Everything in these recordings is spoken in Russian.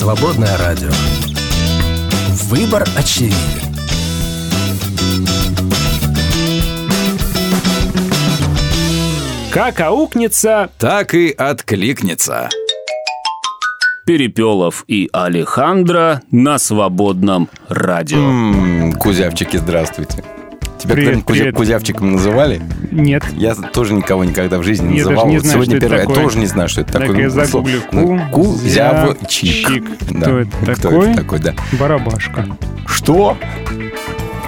Свободное радио. Выбор очевиден. Как аукнется, Так и откликнется. Перепелов и Алехандро на свободном радио. М, Кузявчики, здравствуйте. Тебя Привет, кузя- привет. кузявчиком называли? Нет. Я тоже никого никогда в жизни не Я называл. не Вот знаю, Сегодня первый, я тоже не знаю, что это Так, такое. я Ну, загуглю. Кузявчик. Кузявчик. Да. Кто это Кто такой? это такой, да. Барабашка. Что?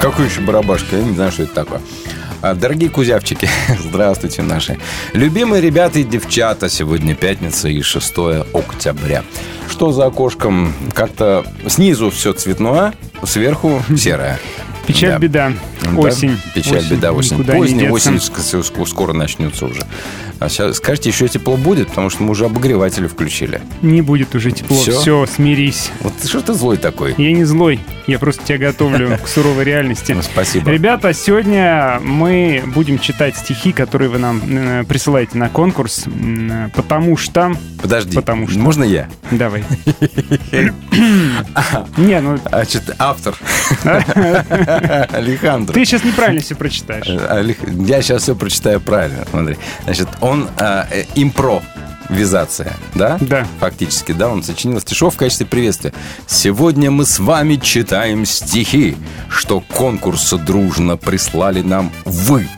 Какой еще барабашка? Я не знаю, что это такое. А, Дорогие кузявчики, здравствуйте наши. Любимые ребята и девчата, сегодня пятница и 6 октября. Что за окошком? Как-то снизу все цветное, сверху серое. Печаль, Да. беда. Да, Осень. Печаль, беда, осень. Никуда Поздняя осень ск- ск- скоро начнется уже. А сейчас, скажите, еще тепло будет, потому что мы уже обогреватели включили. Не будет уже тепло. Всё? Все, смирись. Вот ты что ты злой такой? Я не злой. Я просто тебя готовлю к суровой реальности. Ну, спасибо. Ребята, сегодня мы будем читать стихи, которые вы нам э, присылаете на конкурс, э, потому что... Подожди, Потому что- можно я? Давай. Не, ну Значит, автор. Алехандро. ты сейчас неправильно все прочитаешь. Э, Я сейчас все прочитаю правильно, смотри. Значит, он э, импровизация, да? Да. Фактически, да, он сочинил стишов в качестве приветствия. Сегодня мы с вами читаем стихи, что конкурса дружно прислали нам вы.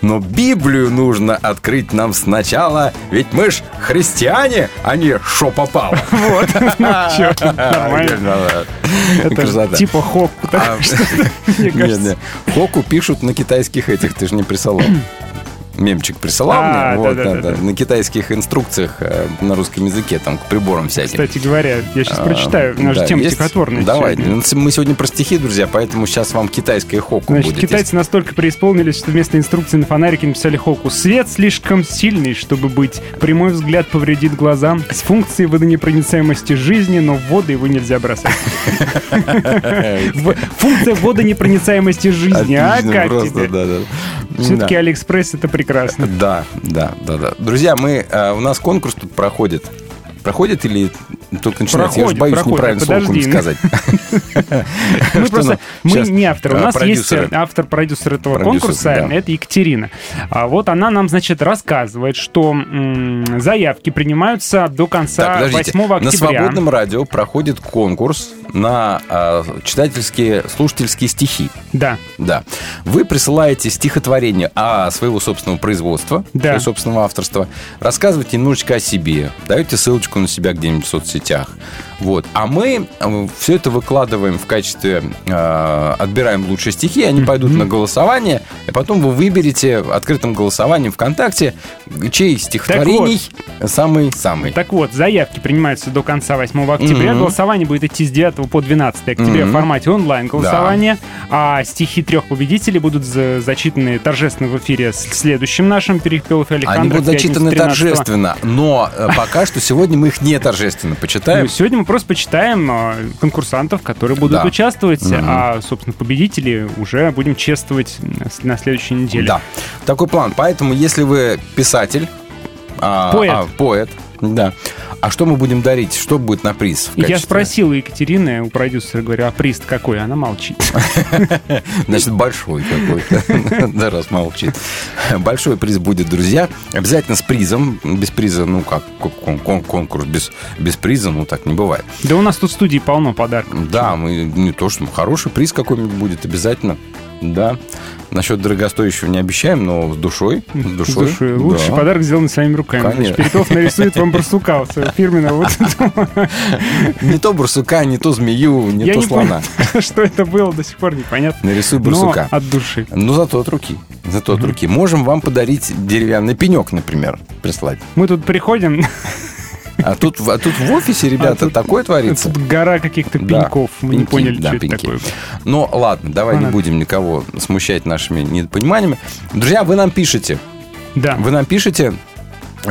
Но Библию нужно открыть нам сначала, ведь мы ж христиане, а не шо попало. Вот. Ну, чё, нормально. Это типа хоп. А. Хоку пишут на китайских этих, ты же не присылал. Мемчик присылал А, мне, вот, да-да-да. да, да, на китайских инструкциях э, на русском языке, там, к приборам всяким. Кстати говоря, я сейчас А, прочитаю. У нас же да, тема есть? стихотворная. Давай, сегодня. ну, мы сегодня про стихи, друзья, поэтому сейчас вам китайское хоку Значит, будет. китайцы настолько преисполнились, что вместо инструкции на фонарике написали хоку. Свет слишком сильный, чтобы быть. Прямой взгляд повредит глазам. С функцией водонепроницаемости жизни, но в воду его нельзя бросать. Функция водонепроницаемости жизни. А да, да. Все-таки Да. Алиэкспресс это прекрасно. Да, да, да, да. Друзья, мы, э, у нас конкурс тут проходит. Проходит или только начинается? Я же Проходит, боюсь проходит. неправильно слово Подожди. сказать. Мы просто, мы не авторы. У а, нас есть э, автор-продюсер этого конкурса, это Екатерина. А вот она нам, значит, рассказывает, что заявки принимаются до конца Так, подождите. 8 октября. На свободном радио проходит конкурс на э, читательские, слушательские стихи. Да. Да. Вы присылаете стихотворение а, своего собственного производства, своего собственного авторства, рассказываете немножечко о себе, даете ссылочку на себя где-нибудь в соцсетях. Вот. А мы все это выкладываем в качестве, э, отбираем лучшие стихи, они пойдут на голосование, и потом вы выберете открытым голосованием ВКонтакте, чей стихотворений самый-самый. Так вот, заявки принимаются до конца 8 октября. Мгм. Голосование будет идти с 9 по 12 октября Мгм. в формате онлайн-голосования. А стихи трех победителей будут за- зачитаны торжественно в эфире с следующим нашим Перепелов и. Они будут зачитаны 13-го. торжественно, но э, пока что сегодня мы их не торжественно почитаем. Ну, сегодня мы просто почитаем а, конкурсантов, которые будут Да. участвовать, Мгм. а, собственно, победителей уже будем чествовать на следующей неделе. Да, такой план. Поэтому, если вы писатель, а, Поэт. а, поэт, да. А что мы будем дарить? Что будет на приз? Я спросил Екатерины, у продюсера, говорю, а приз какой? Она молчит. Значит, большой какой-то. Да, раз молчит. Большой приз будет, друзья. Обязательно с призом. Без приза, ну как, кон- кон- конкурс без, без приза, ну так не бывает. Да у нас тут в студии полно подарков. Да, мы не то, что хороший приз какой-нибудь будет обязательно. Да. Насчет дорогостоящего не обещаем, но с душой. С С душой. душой. Лучший Да. подарок сделан своими руками. Конечно. Перепелов нарисует вам барсука своего фирменного. Не то барсука, не то змею, не то слона. что это было, до сих пор непонятно. Нарисуй барсука. от души. Ну, зато от руки. Зато от руки. Можем вам подарить деревянный пенек, например, прислать. Мы тут приходим, А тут, а тут в офисе, ребята, тут- такое творится. тут гора каких-то Да, пеньков. Мы не пеньки, поняли, да, что это пеньки. такое. Но ладно, давай не Ладно. будем никого смущать нашими недопониманиями. Друзья, вы нам пишете. Да. Вы нам пишете,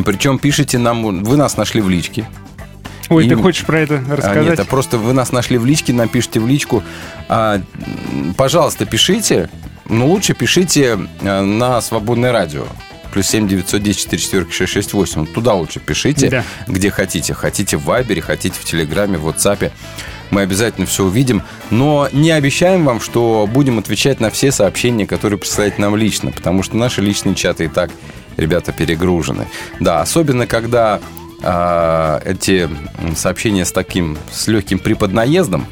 причем пишите нам, вы нас нашли в личке. Ой, ты им- хочешь про это А, рассказать? нет, а просто вы нас нашли в личке, напишите в личку. А, пожалуйста, пишите, но лучше пишите а, на свободное радио. Плюс 7 910 4 четверки 668. Вот туда лучше пишите, Да. где хотите. Хотите в Вайбере, хотите в Телеграме, в WhatsApp. Мы обязательно все увидим. Но не обещаем вам, что будем отвечать на все сообщения, которые присылаете нам лично. Потому что наши личные чаты и так, ребята, перегружены. Да, особенно когда а, эти сообщения с таким, с легким преподнаездом,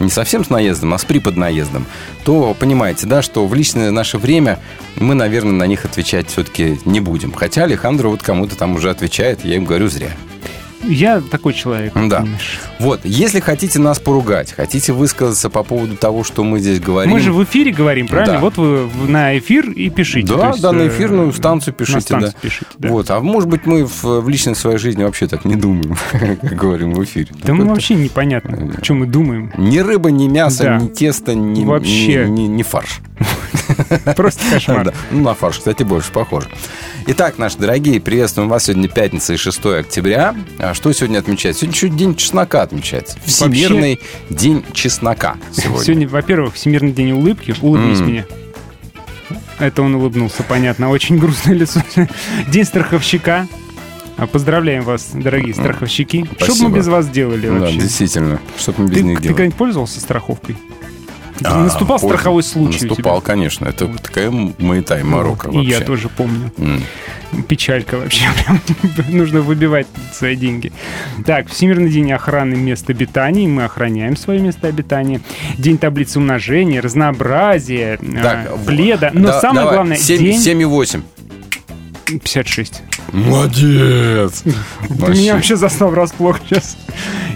не совсем с наездом, а с преподнаездом, то понимаете, да, что в личное наше время мы, наверное, на них отвечать все-таки не будем. Хотя Алехандро вот кому-то там уже отвечает, я им говорю зря. Я такой человек. Да. понимаешь. Вот, если хотите нас поругать, хотите высказаться по поводу того, что мы здесь говорим... Мы же в эфире говорим, правильно? Да. Вот вы на эфир и пишите. Да, есть, да, на э, эфирную станцию пишите, на станцию да. пишите, да. Вот, а может быть мы в, в личной своей жизни вообще так не думаем, как говорим в эфире. Да мы вообще непонятно, о чем мы думаем. Ни рыба, ни мясо, Да. ни тесто, ни, Вообще. ни, ни- ни фарш. Просто кошмар. Да. Ну, на фарш, кстати, больше похоже. Итак, наши дорогие, приветствуем вас. Сегодня пятница и 6 октября. А что сегодня отмечается? Сегодня еще день чеснока отмечается. Всемирный день чеснока сегодня. Сегодня, во-первых, Всемирный день улыбки. Улыбнись М. мне. Это он улыбнулся, понятно. Очень грустное лицо. День страховщика. А, Поздравляем вас, дорогие страховщики. Что бы Спасибо. мы без вас делали Да, вообще? действительно. Что мы без Ты, них ты делаем? когда-нибудь пользовался страховкой? А, Наступал пользу- страховой случай Наступал, конечно. Это такая маята и морока Вот, вообще. И я тоже помню. М. Печалька вообще. Прям нужно выбивать свои деньги. Так, Всемирный день охраны мест обитания. Мы охраняем свое место обитания. День таблицы умножения, разнообразия, Так, в- пледа. Но да- самое давай, главное, семь- день 7,8. 56. Молодец! Ты меня вообще застал врасплох сейчас.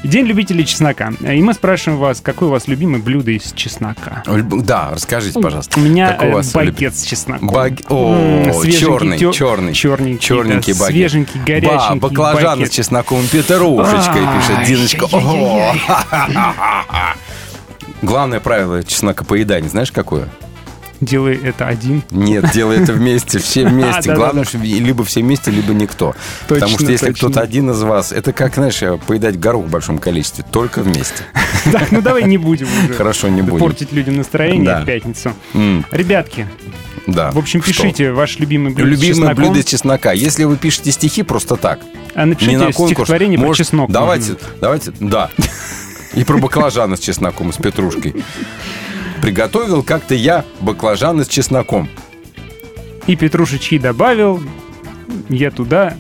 День любителей чеснока. И мы спрашиваем вас, какое у вас любимое блюдо из чеснока? Да, расскажите, пожалуйста. У меня Какой у э, вас багет с чесноком. Баг- О, черный, тё- черный. черненький, Черненький да, багет. свеженький, горяченький Ба, баклажаны багет. с чесноком и петрушечкой, Ай, пишет Диночка. Главное правило чеснокопоедания, знаешь, какое? Делай это один. Нет, делай это вместе, все вместе. Да-да-да. Главное, что либо все вместе, либо никто. Потому что если кто-то один из вас, это как, знаешь, поедать горох в большом количестве, только вместе. Так, ну давай не будем уже. Хорошо, не будем. Портить людям настроение Да. в пятницу. М, Ребятки, Да. в общем, Что? пишите ваш любимый блюдо с Любимое чесноком, блюдо из чеснока. Если вы пишете стихи просто так, а не напишите на конкурс, стихотворение про может, чеснок. Давайте, можно. давайте, да. И про баклажаны с чесноком, с петрушкой. Приготовил как-то я баклажаны с чесноком. И петрушечки добавил, я туда...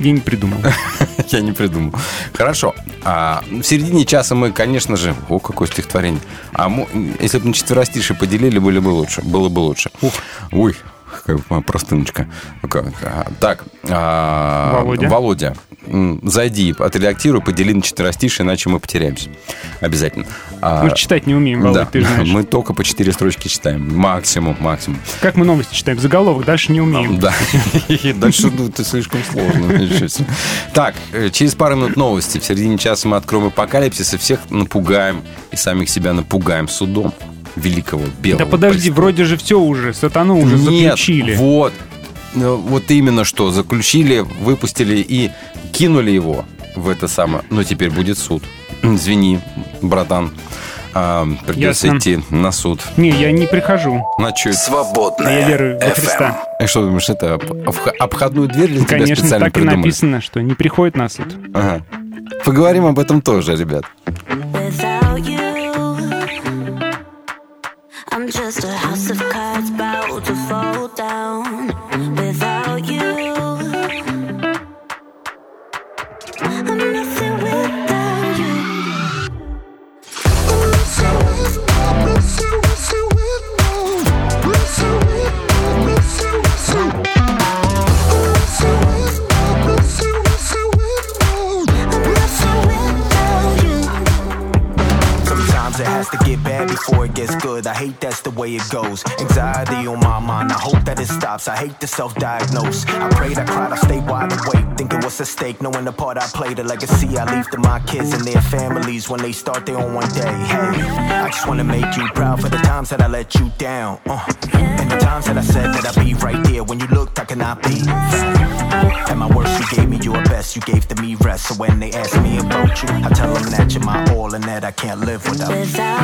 Я не придумал. Я не придумал. Хорошо. А в середине часа мы, конечно же... О, какое стихотворение. А мо- если бы на четверостишие поделили, было бы лучше. Было бы лучше. Ой, какая простыночка. Так, а, Володя. Володя, зайди, отредактируй, подели на четверостишие, иначе мы потеряемся. Обязательно. А, Мы же читать не умеем, Володь, да, ты знаешь. мы только по четыре строчки читаем. Максимум, максимум. Как мы новости читаем? Заголовок, дальше не умеем. Да. Дальше ну, это слишком сложно. Так, э, через пару минут новости. В середине часа мы откроем апокалипсис и всех напугаем. И самих себя напугаем судом великого белого. Да подожди, престолоба. вроде же все уже, сатану уже Нет, заключили. вот. Ну, Вот именно что. Заключили, выпустили и кинули его в это самое. Но теперь будет суд. Извини, братан. А, придется Ясно. идти на суд. Не, я не прихожу. На это? Свободная Я верю во. Христа. И что думаешь, это об- обх- обходную дверь для тебя Конечно, специально так и придумали? написано, что не приходит на суд. Ага. Поговорим об этом тоже, ребят. Just a house of cards about to fall down. To get bad before it gets good. I hate that's the way it goes. Anxiety on my mind, I hope that it stops. I hate to self diagnose. I prayed, I cried, I stayed wide awake. Thinking what's at stake, knowing the part I played, the legacy I leave to my kids and their families when they start their own one day. Hey, I just wanna make you proud for the times that I let you down. Uh, and the times that I said that I'd be right there when you looked, I could not be. At my worst, you gave me your best, you gave to me rest. So when they ask me about you, I tell them that you're my all and that I can't live without you.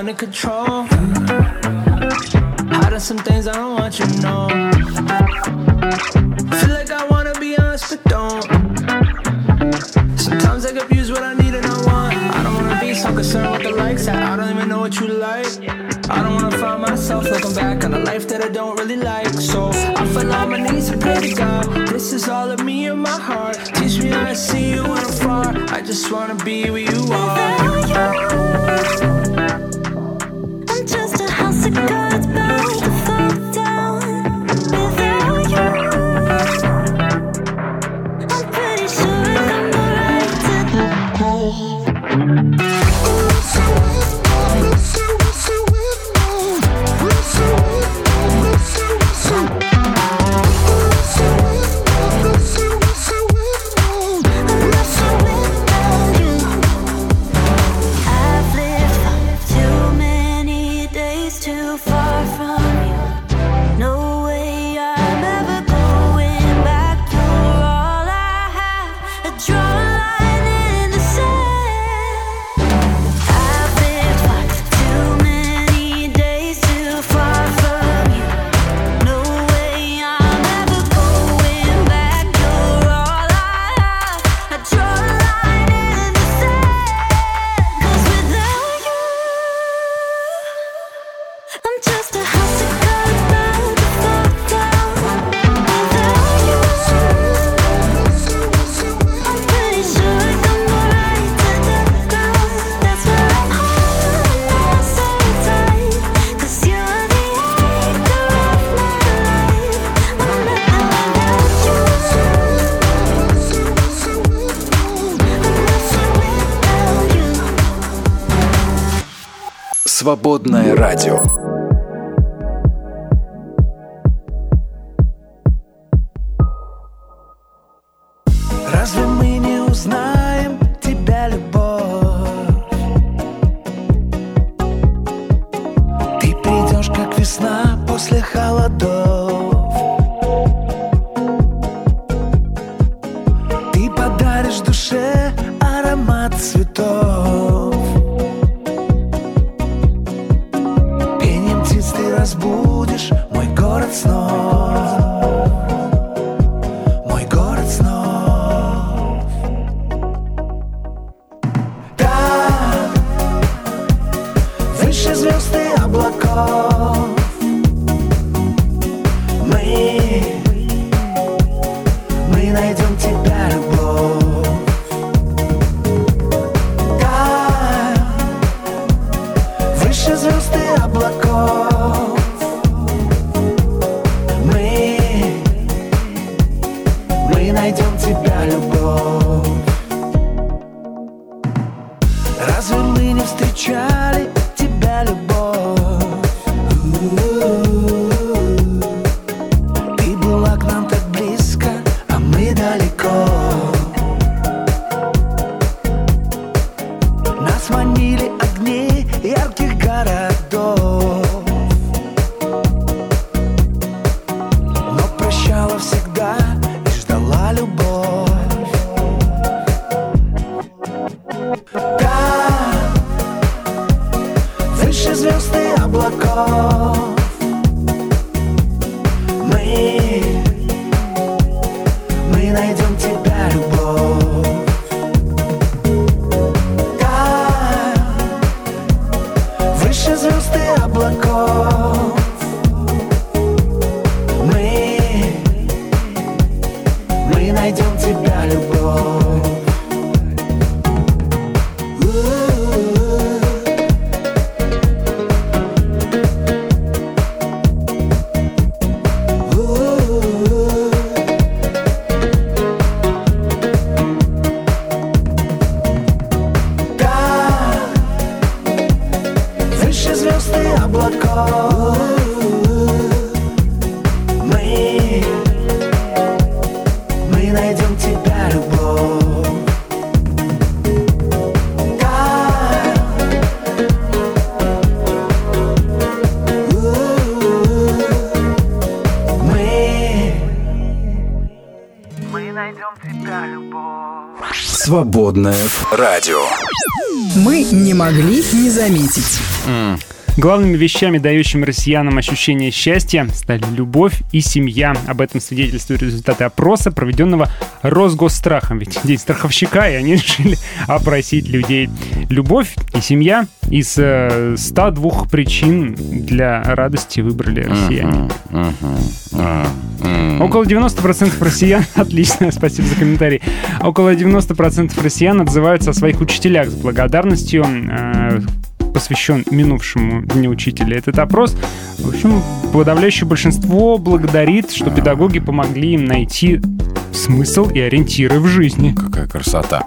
under control. Hiding some things I don't want you to know. Feel like I wanna be honest, but don't. Sometimes I confuse what I need and I want. I don't wanna be so concerned with the likes. I don't even know what you like. I don't wanna find myself looking back on a life that I don't really like. So I fell on my knees and pray to God. This is all of me in my heart. Teach me how to see you when I'm far. I just wanna be where you are. Свободное радио. Могли не заметить. Главными вещами, дающими россиянам ощущение счастья, стали любовь и семья. Об этом свидетельствуют результаты опроса, проведенного Росгосстрахом. Ведь день страховщика, и они решили опросить людей. Любовь и семья из э, 102 причин для радости выбрали россияне. Около 90% россиян, отлично, спасибо за комментарий, около 90% россиян отзываются о своих учителях с благодарностью, э, посвящен минувшему Дню Учителя этот опрос. В общем, подавляющее большинство благодарит, что педагоги помогли им найти смысл и ориентиры в жизни. Какая красота.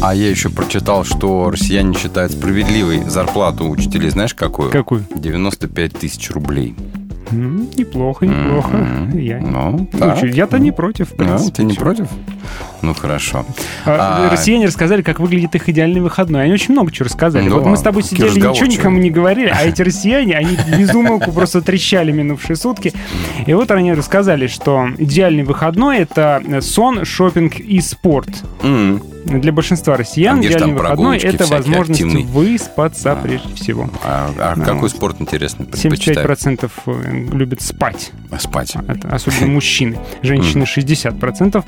А я еще прочитал, что россияне считают справедливой зарплату учителей. Знаешь, какую? Какую? 95 тысяч рублей. Неплохо, неплохо. Мгм. Я, Ну, Ну, чё, Я-то не против, в Да, принципе. ты не Чё? против? Ну, хорошо. А, А, Россияне рассказали, как выглядит их идеальный выходной. Они очень много чего рассказали. Да, вот мы с тобой сидели, ничего никому не говорили, а эти россияне, они безумолку просто трещали минувшие сутки. И вот они рассказали, что идеальный выходной — это сон, шопинг и спорт. м, Для большинства россиян А идеальный выходной — это возможность активные? выспаться прежде всего. А, а Да, какой вот. спорт интересный предпочитаешь? 75% э, любят спать. Спать. Это особенно мужчины. Женщины 60%.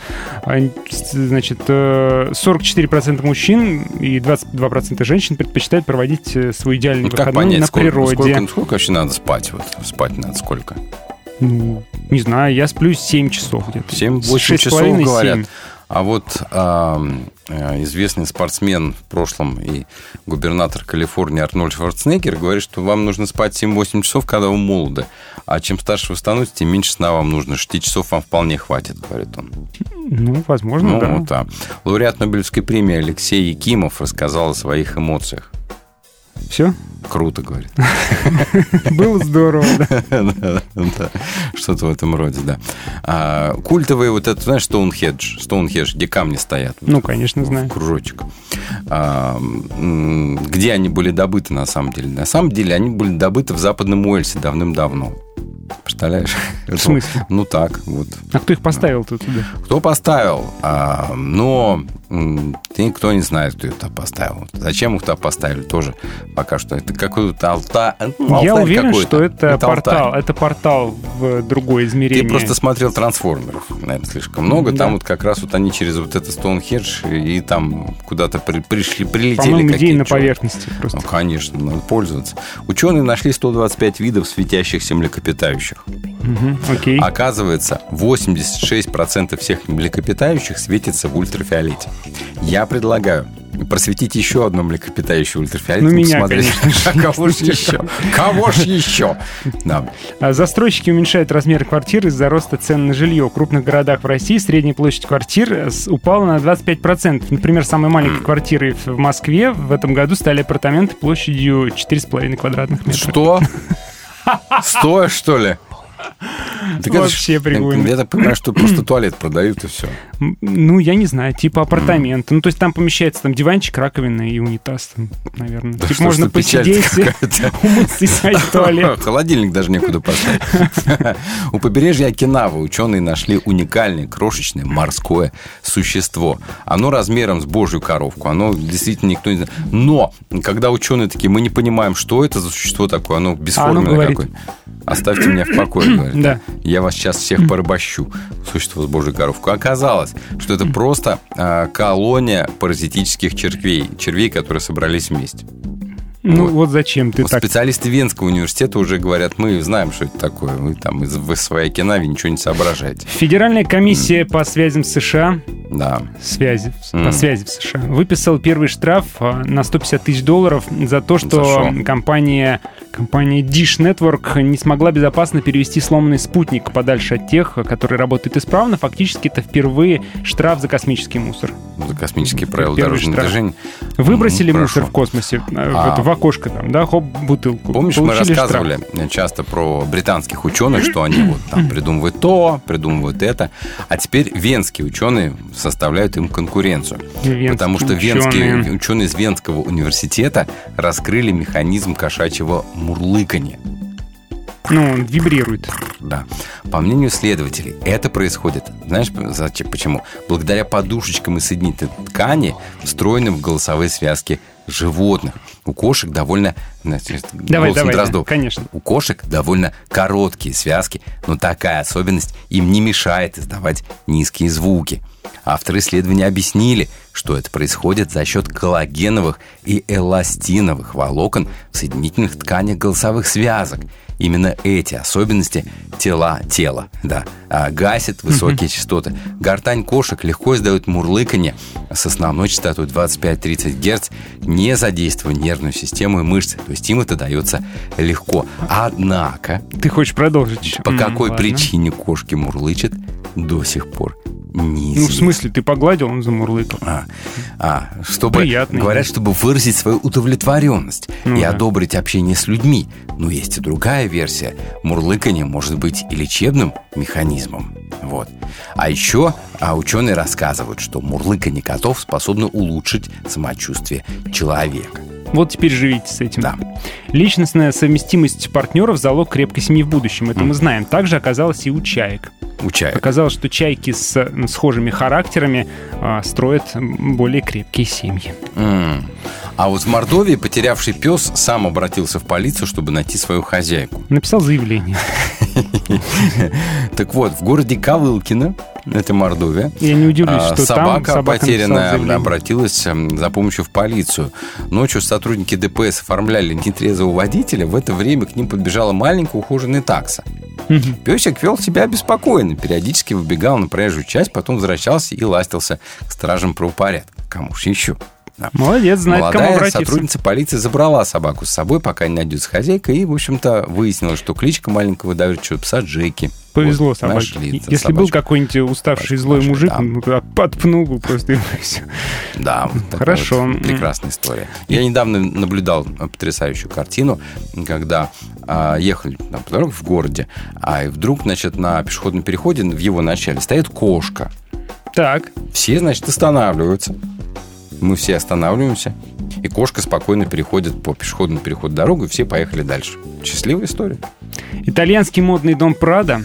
Значит, э, 44% мужчин и 22% женщин предпочитают проводить э, свой идеальный как выходной понять, на сколько, природе. сколько, сколько вообще надо спать? Вот, спать надо сколько? Ну, не знаю, я сплю 7 часов где-то. 7-8 Шесть с часов, половиной, говорят. А вот э, известный спортсмен в прошлом и губернатор Калифорнии Арнольд Шварценеггер говорит, что вам нужно спать 7-8 часов, когда вы молоды. А чем старше вы становитесь, тем меньше сна вам нужно. 6 часов вам вполне хватит, говорит он. Ну, возможно, Ну, да. вот так. Лауреат Нобелевской премии Алексей Якимов рассказал о своих эмоциях. Все? Круто, говорит. Было здорово, да. Что-то в этом роде, да. А, Культовые вот это, знаешь, Стоунхедж, Стоунхедж, где камни стоят. Ну, конечно, знаю. Кружочек. А, Где они были добыты на самом деле? На самом деле они были добыты в Западном Уэльсе давным-давно. Представляешь? В смысле? Ну так, вот. А кто их поставил тут туда? Кто поставил? А, но никто не знает, кто их туда поставил. Зачем их туда поставили, тоже пока что. Это какой-то алта... ну, Я алтарь уверен, что это алтарь. портал. Это портал в другое измерение. Ты просто смотрел трансформеров, наверное, слишком много. Да. Там вот как раз вот они через вот это Стоунхедж и там куда-то при- пришли, прилетели По-моему, идеи на поверхности просто. Ну, конечно, надо пользоваться. Ученые нашли 125 видов светящихся млекопитающих. Мгм, Окей. Оказывается, 86% всех млекопитающих светится в ультрафиолете. Я предлагаю просветить еще одно млекопитающее ультрафиолетом. Ну, меня, посмотреть, конечно. Кого ж еще? Кого ж еще? Да. А Застройщики уменьшают размер квартир из-за роста цен на жилье. В крупных городах в России средняя площадь квартир э, упала на 25%. Например, самой маленькой квартирой в в Москве в этом году стали апартаменты площадью 4,5 квадратных метра. Что? Стоя, что ли? Так Вообще прикольно. Я так понимаю, что просто туалет продают и все. Ну, я не знаю, типа апартаменты. Ну, то есть там помещается там диванчик, раковина и унитаз, там, наверное. Да типа можно посидеть, умыться и в туалет. Холодильник даже некуда поставить. У побережья Окинавы ученые нашли уникальное крошечное морское существо. Оно размером с божью коровку. Оно действительно никто не знает. Но, когда ученые такие, мы не понимаем, что это за существо такое, оно бесформенное А говорит. какое. Оставьте меня в покое, говорит. Да. Я вас сейчас всех порабощу. Существо с божьей коровку. Оказалось, что это просто а, колония паразитических червей. Червей, которые собрались вместе. Ну, Вот. вот зачем ты Вот так? Специалисты Венского университета уже говорят, мы знаем, что это такое. Вы там из своей Окинаве ничего не соображаете. Федеральная комиссия по связям с США Да. связи, М. по связи в США, выписал первый штраф а, на 150 тысяч долларов за то, что За компания, компания Dish Network не смогла безопасно перевести сломанный спутник подальше от тех, которые работают исправно. Фактически это впервые штраф за космический мусор. За космические правила Первый дорожного штраф. движения. Выбросили М, мусор в космосе, э, А. окошко там, да, хоп, бутылку. Помнишь, мы Получили штраф. рассказывали часто про британских ученых, что они вот там придумывают то, придумывают это, а теперь венские ученые составляют им конкуренцию. Венские потому что ученые. венские ученые из Венского университета раскрыли механизм кошачьего мурлыканья. Ну, он вибрирует. Да. По мнению следователей, это происходит, знаешь, почему? Благодаря подушечкам и соединительной ткани, встроенным в голосовые связки животных. У кошек довольно... значит, Давай, давай, Дроздов. конечно. У кошек довольно короткие связки, но такая особенность им не мешает издавать низкие звуки. Авторы исследования объяснили, что это происходит за счет коллагеновых и эластиновых волокон в соединительных тканях голосовых связок. Именно эти особенности тела тела, да, а, гасят высокие частоты. Гортань кошек легко издает мурлыканье с основной частотой 25-30 Гц, не задействуя нервную систему и мышцы. То есть им это дается легко. Однако, Ты хочешь продолжить? по какой ладно. причине кошки мурлычат, до сих пор Ну, не в смысле, ты погладил, он замурлыкал. А, а, чтобы, Приятный. говорят, чтобы выразить свою удовлетворенность Ну и да. одобрить общение с людьми. Но есть и другая версия. Мурлыканье может быть и лечебным механизмом. Вот. А еще а ученые рассказывают, что мурлыканье котов способно улучшить самочувствие человека. Вот теперь живите с этим. Да. Личностная совместимость партнеров – залог крепкой семьи в будущем. Это мы знаем. Также оказалось и у чаек. У чаек. Оказалось, что чайки с схожими характерами а, строят более крепкие семьи. М. А вот в Мордовии потерявший пес сам обратился в полицию, чтобы найти свою хозяйку. Написал заявление. Так вот, в городе Ковылкино, это Мордовия, Я не удивлюсь, а, что там собака, написала потерянная обратилась м, за помощью в полицию. Ночью сотрудники ДПС оформляли нетрезвого водителя. В это время к ним подбежала маленькая ухоженная такса. Песик вел себя беспокойно, периодически выбегал на проезжую часть, потом возвращался и ластился к стражам правопорядка. Кому ж еще? Да. Молодец, знает, к кому Молодая обратиться. сотрудница полиции забрала собаку с собой, пока не найдется хозяйка, и, в общем-то, выяснилось, что кличка маленького доверчивого пса Джеки. Повезло Вот, собаке. нашли Если был собачку. какой-нибудь уставший Собачку злой мужик, да. он подпнул бы просто и все. Да, вот Хорошо. вот прекрасная история. Я недавно наблюдал потрясающую картину, когда а, ехали там, по дороге в городе, а и вдруг, значит, на пешеходном переходе в его начале стоит кошка. Так, Все, значит, останавливаются. Мы все останавливаемся. И кошка спокойно переходит по пешеходному переходу дорогу, и все поехали дальше. Счастливая история. итальянский модный дом Прада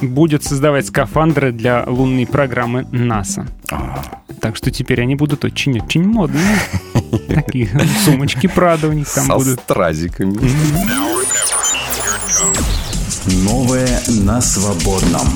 будет создавать скафандры для лунной программы НАСА. А, Так что теперь они будут очень-очень модные. Такие сумочки Прада у них там со будут. стразиками. Новое на свободном.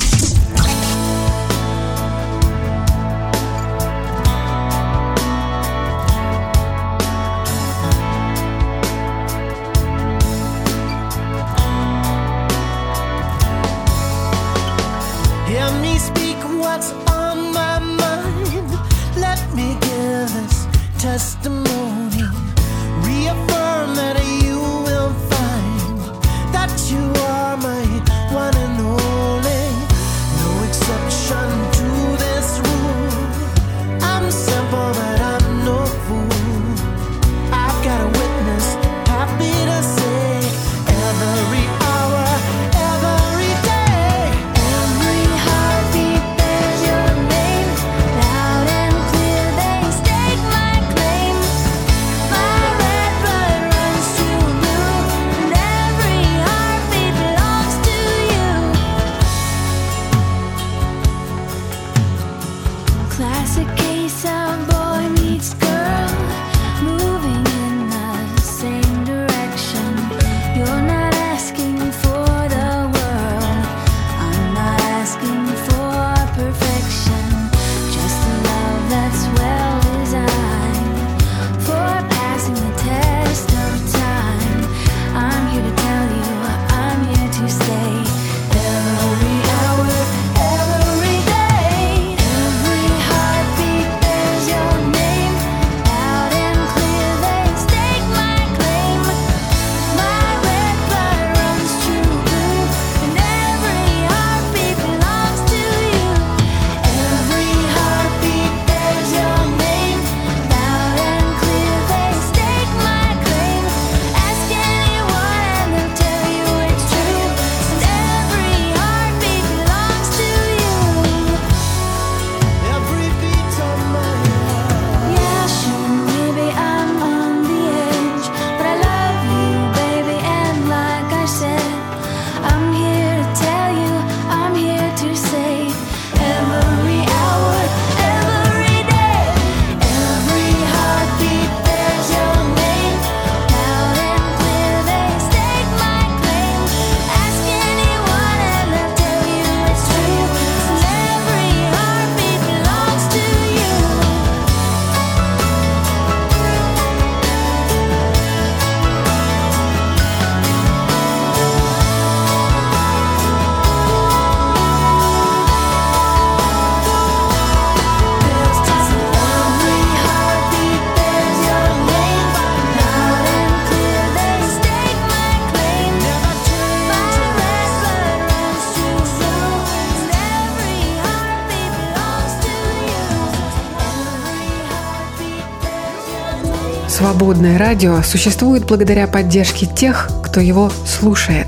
«Свободное радио» существует благодаря поддержке тех, кто его слушает.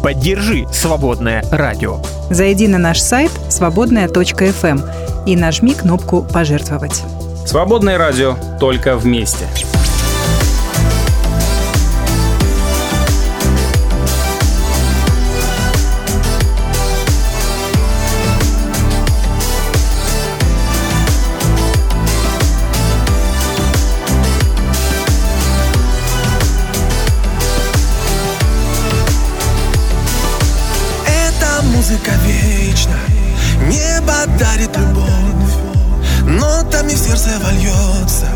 Поддержи «Свободное радио». Зайди на наш сайт свободная.фм и нажми кнопку «Пожертвовать». Свободное радио только вместе. Сердце вольется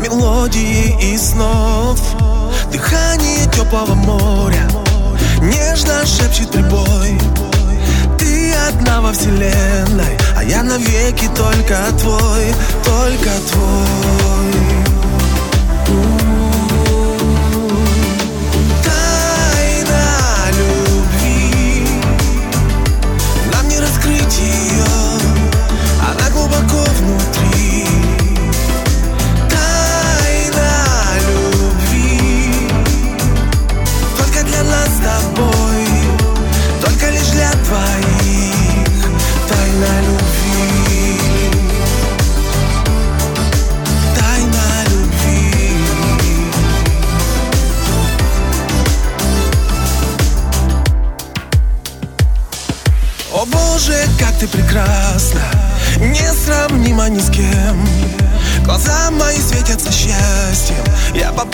мелодии и снов. Дыхание теплого моря нежно шепчет прибой Ты одна во вселенной, а я навеки только твой, только твой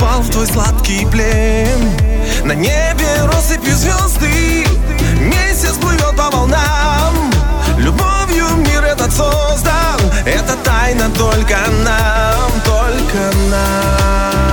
Я попал в твой сладкий плен. На небе россыпью звезды Месяц плывет по волнам. Любовью мир этот создан Это тайна только нам Только нам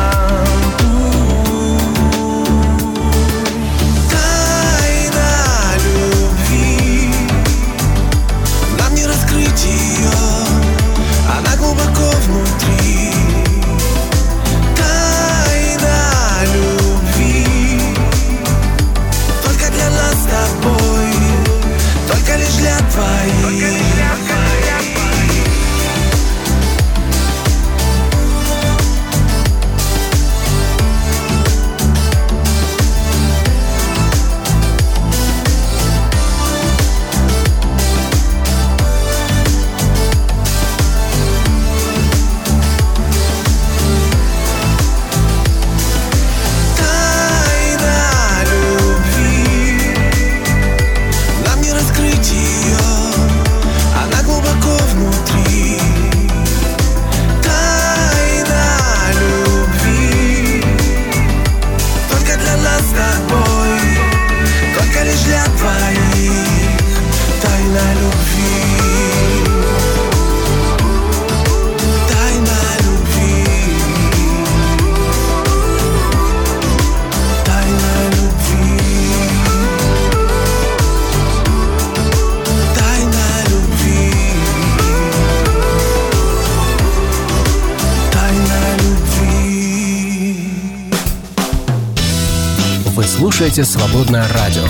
Слушаете «Свободное радио».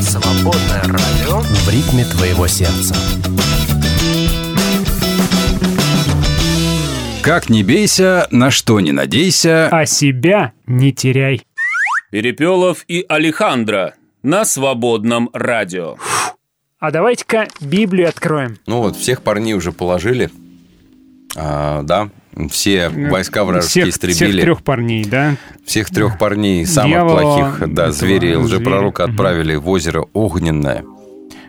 «Свободное радио» в ритме твоего сердца. Как не бейся, на что не надейся. А себя не теряй. Перепелов и Алехандро на свободном радио. А давайте-ка Библию откроем. Ну вот, всех парней уже положили. А, да, все войска вражеские всех, истребили. Всех трех парней, да? Всех трех парней, самых Дьявола, плохих, да, зверей, лжепророка зверя. отправили в озеро Огненное.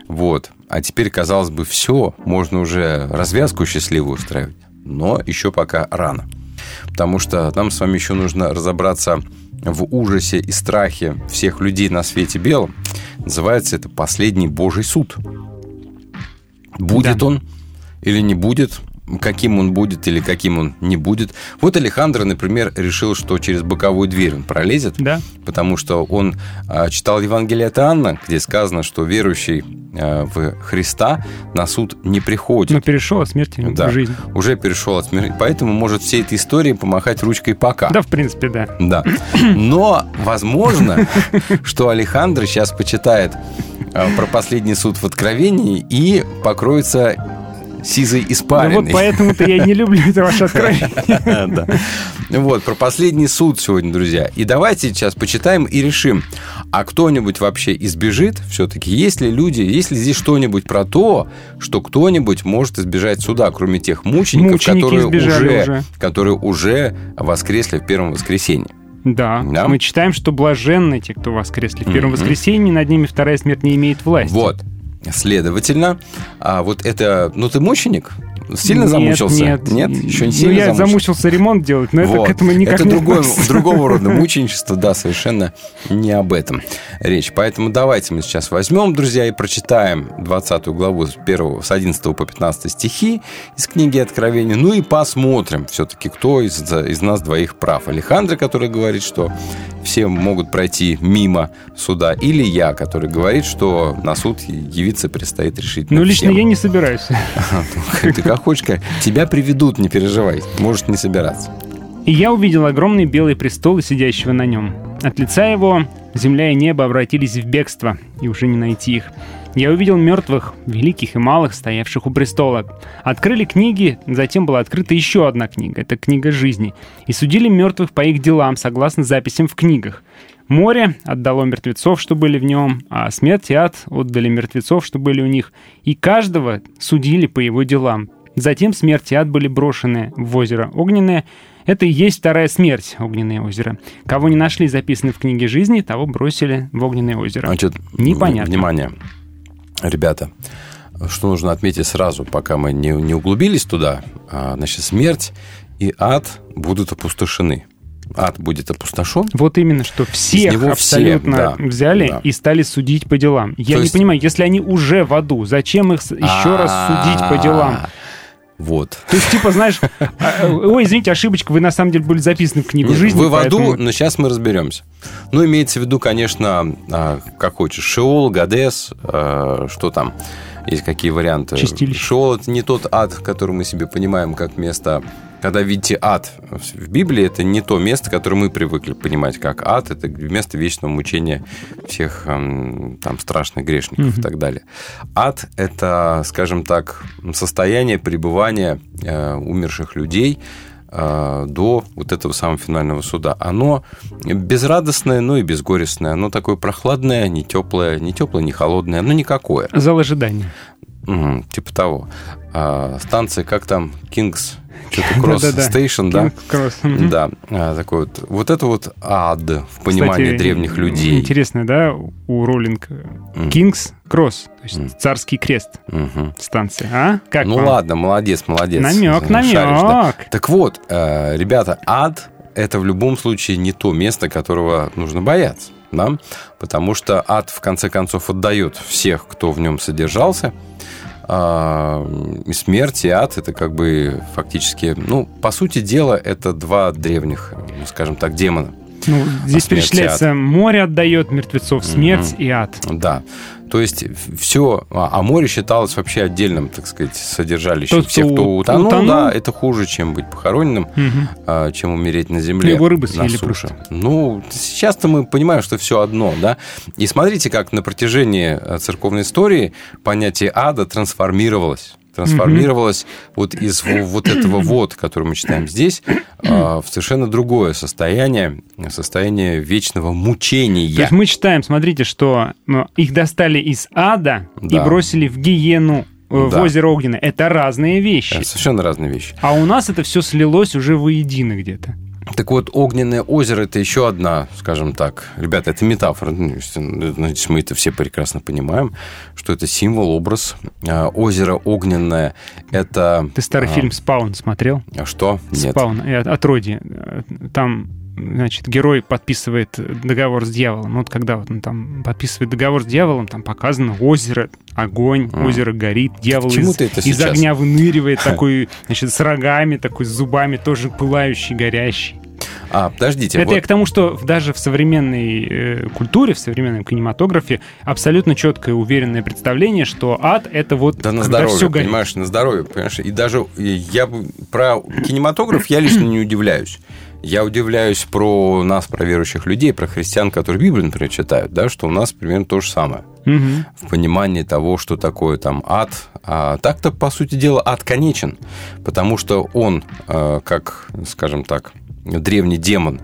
Вот. А теперь, казалось бы, все, можно уже развязку счастливую устраивать. Но еще пока рано. Потому что нам с вами еще нужно разобраться в ужасе и страхе всех людей на свете белом. Называется это «Последний Божий суд». Будет Да. он или не будет, каким он будет или каким он не будет. Вот Алехандро, например, решил, что через боковую дверь он пролезет, Да. потому что он а, читал Евангелие от Иоанна, где сказано, что верующий а, в Христа на суд не приходит. Но перешел от смерти Да, в жизнь. уже перешел от смерти, поэтому может всей этой истории помахать ручкой пока. Да, в принципе, да. Да. Но возможно, что Алехандро сейчас почитает а, про последний суд в Откровении и покроется сизой Ну испариной. вот поэтому-то я не люблю это ваше откровение. Вот, про последний суд сегодня, друзья. И давайте сейчас почитаем и решим, а кто-нибудь вообще избежит все-таки? Есть ли люди, есть ли здесь что-нибудь про то, что кто-нибудь может избежать суда, кроме тех мучеников, которые уже, которые уже воскресли в первом воскресенье? Да. Да. Мы читаем, что блаженны те, кто воскресли в первом Мгм. воскресенье, над ними вторая смерть не имеет власти. Вот. Следовательно, а вот это... Ну, ты мученик? Сильно Нет, замучился? Нет, Еще не Ну, сильно я замучился? замучился ремонт делать, но это Вот. к этому никак это не другое, относится. другого рода мученичество, да, совершенно не об этом речь. Поэтому давайте мы сейчас возьмем, друзья, и прочитаем 20 главу с, 1, с 11 по 15 стихи из книги Откровения. Ну и посмотрим все-таки, кто из, из нас двоих прав. Александр, который говорит, что все могут пройти мимо суда, или я, который говорит, что на суд явиться предстоит решительно Ну, лично всем. я не собираюсь. Ты как хочешь, тебя приведут, не переживай. Можешь не собираться. И я увидел огромный белый престол и сидящего на нем. От лица его земля и небо обратились в бегство, и уже не найти их. Я увидел мертвых, великих и малых, стоявших у престола. Открыли книги, затем была открыта еще одна книга, это книга жизни. И судили мертвых по их делам, согласно записям в книгах. Море отдало мертвецов, что были в нем, а смерть и ад отдали мертвецов, что были у них. И каждого судили по его делам. Затем смерть и ад были брошены в озеро Огненное. Это и есть вторая смерть, Огненное озеро. Кого не нашли записаны в книге жизни, того бросили в Огненное озеро. Значит, Непонятно. Внимание, ребята, что нужно отметить сразу, пока мы не, не углубились туда. А, Значит, смерть и ад будут опустошены. Ад будет опустошен. Вот именно, что всех абсолютно да, взяли да. и стали судить по делам. Я То не есть- понимаю, если они уже в аду, зачем их еще раз судить по делам? А, Вот. То есть, типа, знаешь, а, ой, извините, ошибочка, вы на самом деле были записаны в книгу Нет, жизни. Вы в аду, поэтому- но сейчас мы разберемся. Ну, имеется в виду, конечно, а, как хочешь, Шеол, Гадес, а, что там, есть какие варианты. Чистилище. Шеол – это не тот ад, который мы себе понимаем как место... Когда видите ад в Библии, это не то место, которое мы привыкли понимать как ад. Это место вечного мучения всех эм, там страшных грешников Мгм. и так далее. Ад – это, скажем так, состояние пребывания э, умерших людей э, до вот этого самого финального суда. Оно безрадостное, но и безгорестное. Оно такое прохладное, не теплое, не теплое, не холодное, оно никакое. Зал ожидания. Мгм, типа того. А, станция, как там, Kings, что-то Cross. Station, да? Cross, мгм. Да, а, такой вот. Вот это вот ад в понимании Кстати, древних людей. Интересно, да, у Роллинг King's Cross, то есть царский крест станция. А? Как ну вам? ладно, молодец, молодец. Намек, Шаришь, да. намек. Так вот, э, ребята, ад это в любом случае не то место, которого нужно бояться. Да? Потому что ад, в конце концов, отдает всех, кто в нем содержался. А, И смерть, и ад это как бы фактически, ну, по сути дела, это два древних, ну, скажем так, демона. Ну, здесь и перечисляется море отдает мертвецов, смерть Мгм. и ад. Да. То есть все, а а море считалось вообще отдельным, так сказать, содержалищем. Тот, Всех, кто утонул, утонул. да, это хуже, чем быть похороненным, а, чем умереть на земле. Его рыбы съели суше. Ну, сейчас-то мы понимаем, что все одно, да. И смотрите, как на протяжении э, церковной истории понятие ада трансформировалось трансформировалось вот из во- вот этого вот, который мы читаем здесь, а, в совершенно другое состояние, состояние вечного мучения. То есть мы читаем, смотрите, что ну, их достали из ада и Да. бросили в гиену, э, в Да. озеро Огненное. Это разные вещи. Это совершенно разные вещи. А у нас это все слилось уже воедино где-то. Так вот, огненное озеро это еще одна, скажем так, ребята, это метафора. Ну, естественно, Значит, мы это все прекрасно понимаем, что это символ, образ. А, Озеро огненное это. Ты старый а, фильм «Спаун» смотрел? А что? Нет. «Спаун» э, от Отродье. Там, значит, герой подписывает договор с дьяволом. Вот когда вот он там подписывает договор с дьяволом, там показано озеро, огонь, М. озеро горит, дьявол из, из огня выныривает, такой, значит, с рогами, такой с зубами, тоже пылающий, горящий. А, подождите. Это вот- я к тому, что даже в современной э, культуре, в современном кинематографе абсолютно четкое, уверенное представление, что ад — это вот Да на здоровье, все горит. понимаешь, на здоровье, понимаешь? И даже я про кинематограф я лично не удивляюсь. Я удивляюсь про нас, про верующих людей, про христиан, которые Библию, например, читают, да, что у нас примерно то же самое. Мгм. в понимании того, что такое там ад. А так-то, по сути дела, ад конечен, потому что он, э, как, скажем так, древний демон,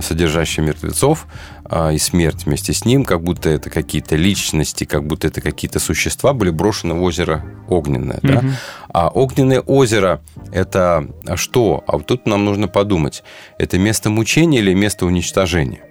содержащий мертвецов, а, и смерть вместе с ним, как будто это какие-то личности, как будто это какие-то существа были брошены в озеро огненное. Да? Мгм. А огненное озеро – это что? А вот тут нам нужно подумать. Это место мучения или место уничтожения?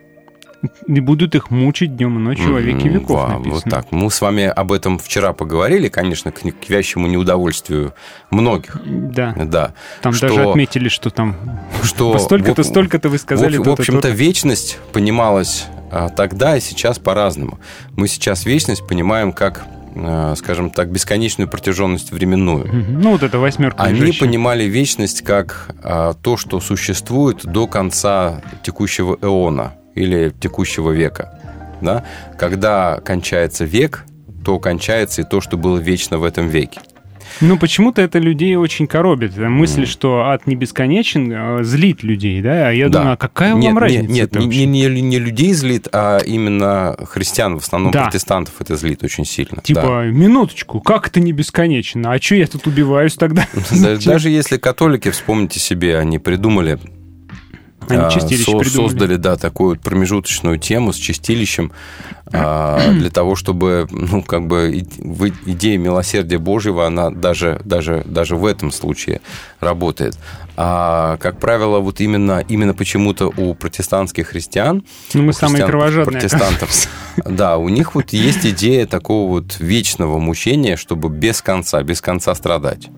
И будут их мучить днем и ночью во веки веков, да, написано. Вот так. Мы с вами об этом вчера поговорили, конечно, к, к вящему неудовольствию многих. Да. Да. Там Что- даже отметили, что там что столько-то, столько-то вы сказали. в, в общем-то, вечность понималась а, тогда и сейчас по-разному. Мы сейчас вечность понимаем как, а, скажем так, бесконечную протяженность временную. Ну, вот эта восьмерка Они лежащая. понимали вечность как а, то, что существует до конца текущего эона или текущего века. Да? Когда кончается век, то кончается и то, что было вечно в этом веке. Ну, почему-то это людей очень коробит. Мысль, что ад не бесконечен, э, злит людей, да? А я Да. думаю, а какая нет, вам разница? Нет, нет не, не- не людей злит, а именно христиан, в основном Да. протестантов это злит очень сильно. Типа, Да. минуточку, как это не бесконечно? А что я тут убиваюсь тогда? Да- Даже если католики, вспомните себе, они придумали Они а, чистилище со- придумали. создали, да, такую промежуточную тему с чистилищем для того, чтобы, ну, как бы идея милосердия Божьего, она даже, даже, даже в этом случае работает. А, как правило, вот именно, именно почему-то у протестантских христиан, Ну, мы самые кровожадные, протестантов, да, у них вот есть идея такого вот вечного мучения, чтобы без конца, без конца страдать.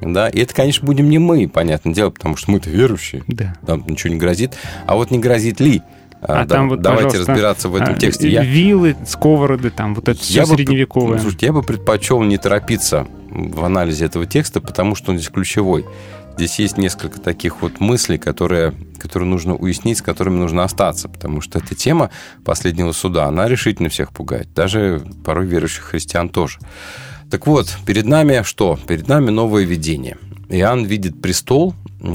Да, и это, конечно, будем не мы, понятное дело, потому что мы-то верующие. Да. Нам ничего не грозит. А вот не грозит ли? А, да- там вот, давайте разбираться в этом а, тексте. Я, Вилы, сковороды, там вот это все я бы, средневековое. слушайте, я бы предпочел не торопиться в анализе этого текста, потому что он здесь ключевой. Здесь есть несколько таких вот мыслей, которые, которые нужно уяснить, с которыми нужно остаться, потому что эта тема последнего суда, она решительно всех пугает, даже порой верующих христиан тоже. Так вот, перед нами что? Перед нами новое видение. Иоанн видит престол,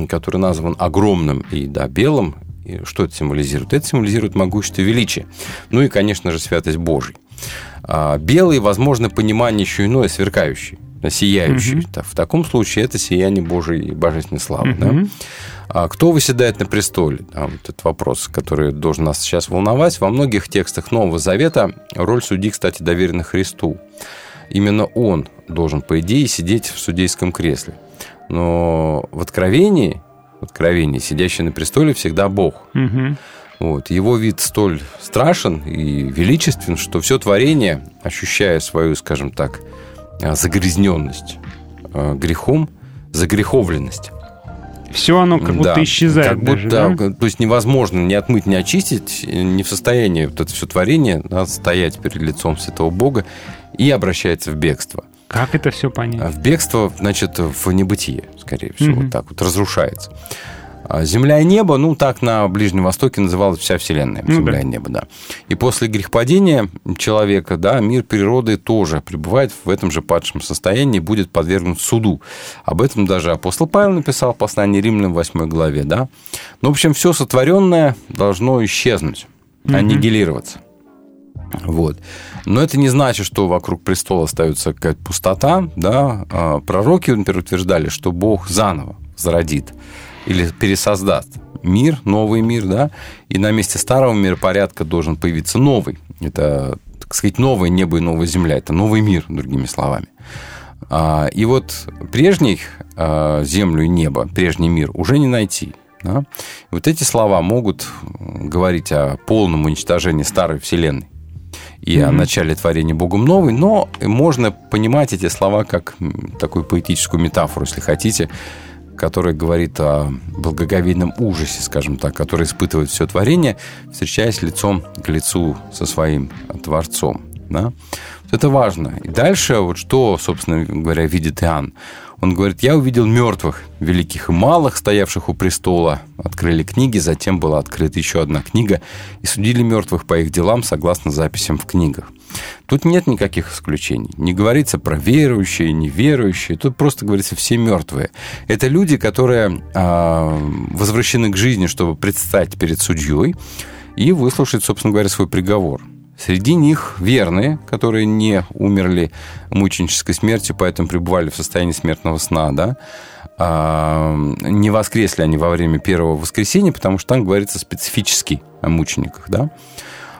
который назван огромным и да, белым. И что это символизирует? Это символизирует могущество величие. Ну и, конечно же, святость Божий. А, Белый, возможно, понимание еще иное, сверкающий, да, сияющий. Мгм. Так, В таком случае это сияние Божией и божественной славы. да? Мгм. А кто выседает на престоле? Да, вот этот вопрос, который должен нас сейчас волновать. Во многих текстах Нового Завета роль судьи, кстати, доверена Христу. Именно он должен, по идее, сидеть в судейском кресле. Но в Откровении, Откровении сидящий на престоле всегда Бог. Мгм. Вот. Его вид столь страшен и величествен, что все творение, ощущая свою, скажем так, а, загрязненность а, грехом, загреховленность, Все оно как будто да, исчезает Как даже, будто, да? то есть невозможно не отмыть, не очистить, не в состоянии вот это все творение да, стоять перед лицом святого Бога и обращается в бегство. Как это все понять? А В бегство, значит, в небытие, скорее всего, Мгм. вот так вот разрушается. А Земля и небо, ну, так на Ближнем Востоке называлась вся Вселенная. Ну Земля да. и небо, да. И после грехопадения человека, да, мир природы тоже пребывает в этом же падшем состоянии, будет подвергнут суду. Об этом даже апостол Павел написал в послании Римлянам в 8 главе, да. Ну, в общем, все сотворенное должно исчезнуть, Мгм. аннигилироваться. Вот. Но это не значит, что вокруг престола остается какая-то пустота. Да? А, Пророки, например, утверждали, что Бог заново зародит или пересоздаст мир, новый мир, да, и на месте старого миропорядка должен появиться новый. Это, так сказать, новое небо и новая земля. Это новый мир, другими словами. А, И вот прежних а, землю и небо, прежний мир уже не найти. да. Вот эти слова могут говорить о полном уничтожении старой вселенной и о Мгм. начале творения Богом новой, но можно понимать эти слова как такую поэтическую метафору, если хотите, которая говорит о благоговейном ужасе, скажем так, который испытывает все творение, встречаясь лицом к лицу со своим Творцом. Да? Вот это важно. И дальше, вот что, собственно говоря, видит Иоанн? Он говорит, я увидел мертвых, великих и малых, стоявших у престола. Открыли книги, затем была открыта еще одна книга, и судили мертвых по их делам согласно записям в книгах. Тут нет никаких исключений. Не говорится про верующие, неверующие. Тут просто говорится все мертвые. Это люди, которые а, возвращены к жизни, чтобы предстать перед судьей и выслушать, собственно говоря, свой приговор. Среди них верные, которые не умерли мученической смертью, поэтому пребывали в состоянии смертного сна, да. а, не воскресли они во время первого воскресенья, потому что там говорится специфически о мучениках, да.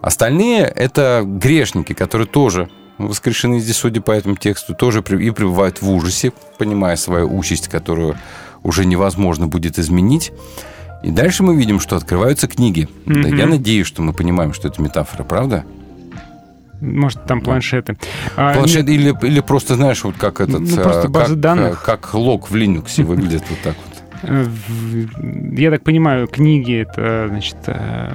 Остальные – это грешники, которые тоже воскрешены здесь, судя по этому тексту, тоже и пребывают в ужасе, понимая свою участь, которую уже невозможно будет изменить. И дальше мы видим, что открываются книги. Мгм. я надеюсь, что мы понимаем, что это метафора, правда? Может, там планшеты. А, Планшет нет, или, или просто, знаешь, вот как этот... Ну, просто а, база как, данных. а, Как лог в Linux выглядит вот так вот. Э, Я так понимаю, книги это, значит, э,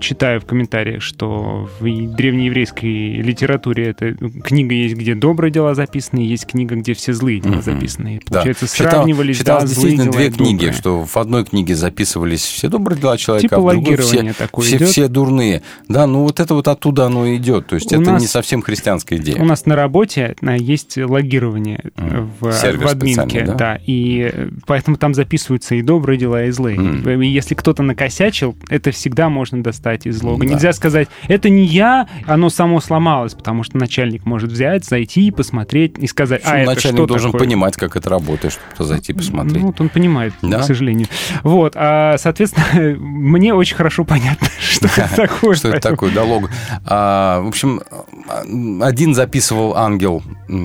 читаю в комментариях, что в древнееврейской литературе это книга есть, где добрые дела записаны, есть книга, где все злые дела записаны. Да. Получается, Считал- сравнивались считалось да, злые действительно дела и две книги, добрые. что в одной книге записывались все добрые дела человека, Типа а в другой все, такое все, идет. все дурные. Да, ну вот это вот оттуда оно идет. То есть У это нас- не совсем христианская идея. У нас на работе а, есть логирование э, в, Сервер в админке, специальный, да? и э, поэтому там записываются и добрые дела, и злые. И если кто-то накосячил, это всегда можно достать из лога. Да. Нельзя сказать, это не я, оно само сломалось, потому что начальник может взять, зайти, посмотреть и сказать, а это начальник что должен такое? понимать, как это работает, чтобы зайти посмотреть. Ну, вот он понимает, Да? к сожалению. Вот, а, соответственно, мне очень хорошо понятно, что это такое. Что это такое, да, лог. А, в общем, а, один записывал ангел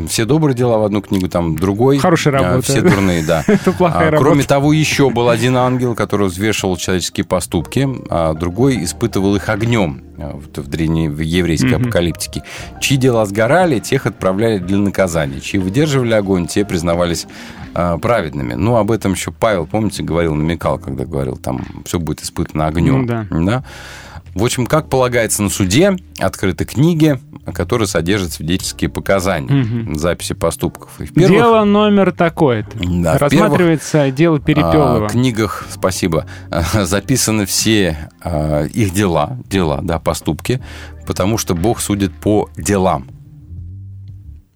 все добрые дела в одну книгу, там другой. Хорошая а, работа. Все дурные, да. Это плохая работа. Кроме того, еще был один ангел, который взвешивал человеческие поступки, а другой испытывал их огнем вот в древней в еврейской Мгм. апокалиптике. Чьи дела сгорали, тех отправляли для наказания. Чьи выдерживали огонь, те признавались а, праведными. Ну, об этом еще Павел, помните, говорил, намекал, когда говорил, там все будет испытано огнем. Ну да. Да? В общем, как полагается на суде, открыты книги, которые содержат свидетельские показания, Мгм. записи поступков. И в первых, Дело номер такое-то. Да, в Рассматривается дело Перепелова. а, книгах, спасибо, записаны все а, их дела, дела, да, поступки, потому что Бог судит по делам.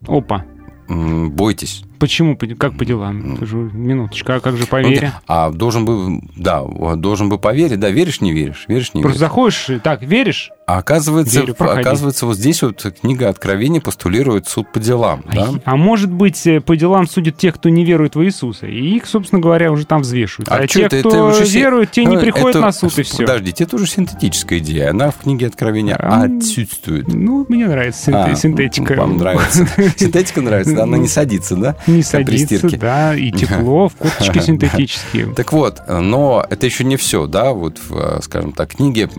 Опа. Бойтесь. Почему? по- Как по делам? Это же минуточку. А как же по вере? А должен бы, да, должен бы поверить, да, веришь, не веришь, веришь, не Просто веришь. заходишь, и так, веришь? А оказывается, Верю, проходи. оказывается, вот здесь вот книга Откровений постулирует суд по делам, да? А может быть, э, по делам судят тех, кто не верует в Иисуса. И их, собственно говоря, уже там взвешивают. А, чё те, кто уже се- веруют, те не Ну, приходят это- на суд, и все. Подождите, это уже синтетическая идея. Она в книге Откровения А, отсутствует. Ну, мне нравится синте- А, синтетика. Вам нравится. Синтетика нравится, да? Она не садится, да? Не садится, да, и тепло, в курточке синтетические. Так вот, но это еще не все, да, вот, в, скажем так, книге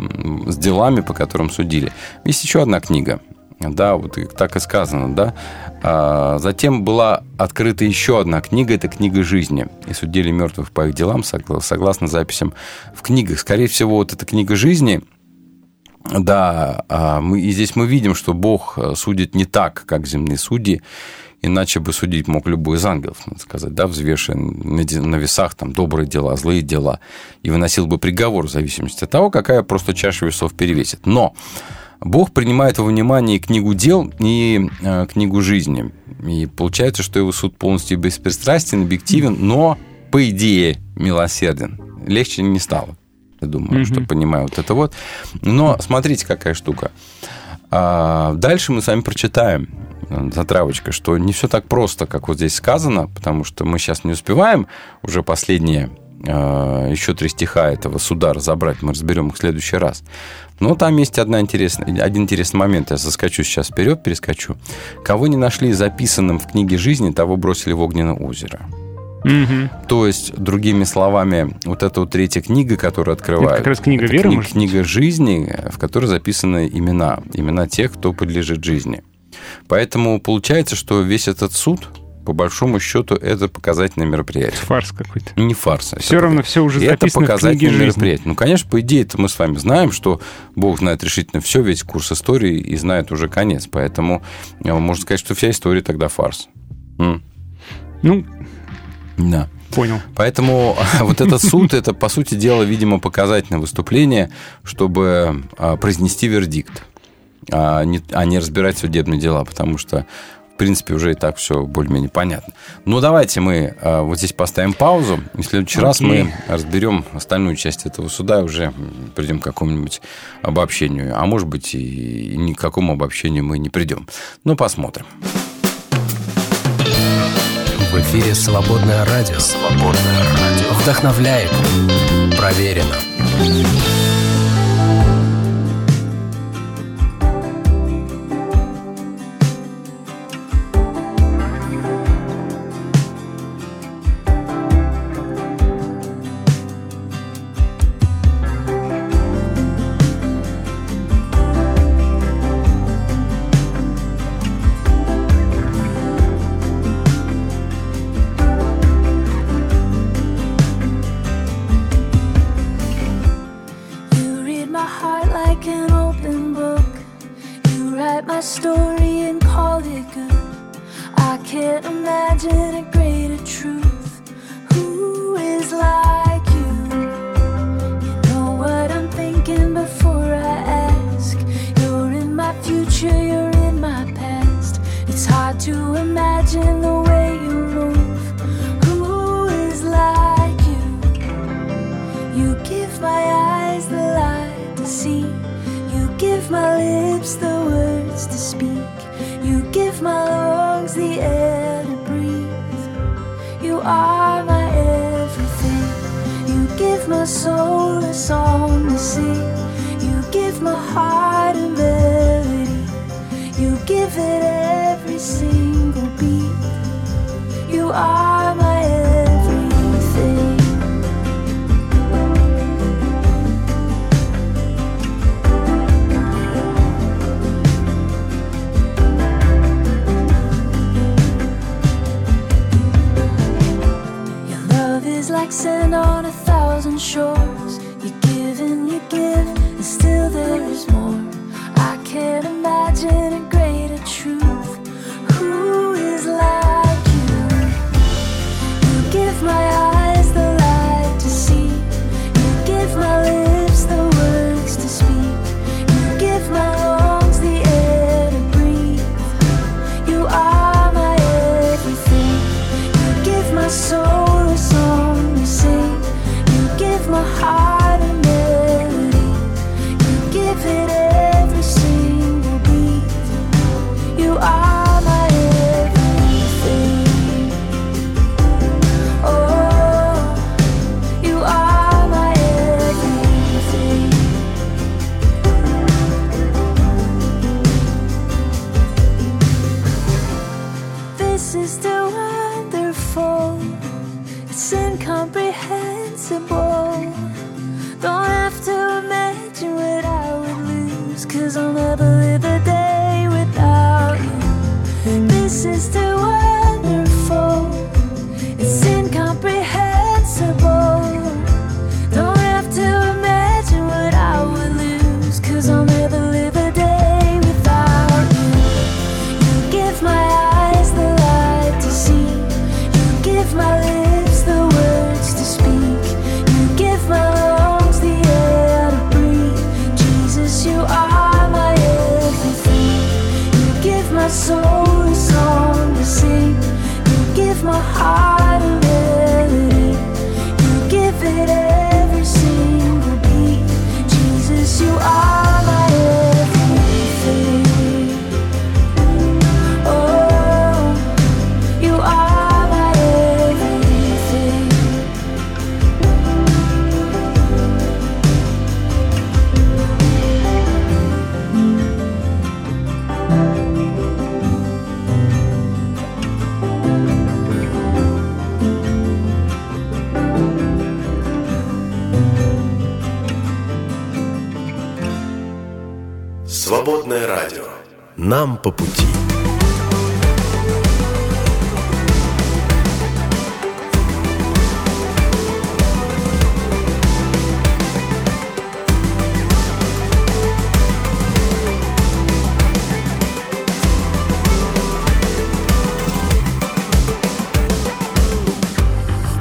с делами, по которым судили. Есть еще одна книга, да, вот так и сказано, да. А, затем была открыта еще одна книга, это книга жизни. И судили мертвых по их делам, согла- согласно записям в книгах. Скорее всего, вот эта книга жизни, да, а, мы, и здесь мы видим, что Бог э, судит не так, как земные судьи, иначе бы судить мог любой из ангелов, надо сказать, да, взвешивая на, весах там добрые дела, злые дела, и выносил бы приговор в зависимости от того, какая просто чаша весов перевесит. Но Бог принимает во внимание и книгу дел, и э, книгу жизни. И получается, что его суд полностью беспристрастен, объективен, но, по идее, милосерден. Легче не стало. Я думаю, Мгм. что понимаю вот это вот. Но смотрите, какая штука. А, Дальше мы с вами прочитаем э, затравочка, что не все так просто, как вот здесь сказано, потому что мы сейчас не успеваем уже последние э, еще три стиха этого суда разобрать, мы разберем их в следующий раз. Но там есть одна интересная, один интересный момент, я заскочу сейчас вперед, перескочу. Кого не нашли записанным в книге жизни, того бросили в огненное озеро. Мгм. То есть, другими словами, вот эта вот третья книга, которую открывают... Это как раз книга это веры, кни- может? Книга жизни, в которой записаны имена. Имена тех, кто подлежит жизни. Поэтому получается, что весь этот суд, по большому счету, это показательное мероприятие. Фарс какой-то. Не фарс. это Все равно все уже это записано в книге показательное жизни. мероприятие. Ну, конечно, по идее, это мы с вами знаем, что Бог знает решительно все, весь курс истории и знает уже конец. Поэтому э, можно сказать, что вся история тогда фарс. М. Ну, Да. понял. Поэтому вот этот суд, это, по сути дела, видимо, показательное выступление, чтобы а, произнести вердикт, а не, а не разбирать судебные дела, потому что, в принципе, уже и так все более-менее понятно. Ну, давайте мы а, вот здесь поставим паузу, и в следующий раз Окей. мы разберем остальную часть этого суда, и уже придем к какому-нибудь обобщению. А может быть, и ни к какому обобщению мы не придем. Ну, посмотрим. Эфире «Свободное радио». «Свободное радио». Вдохновляет. Проверено. нам по пути.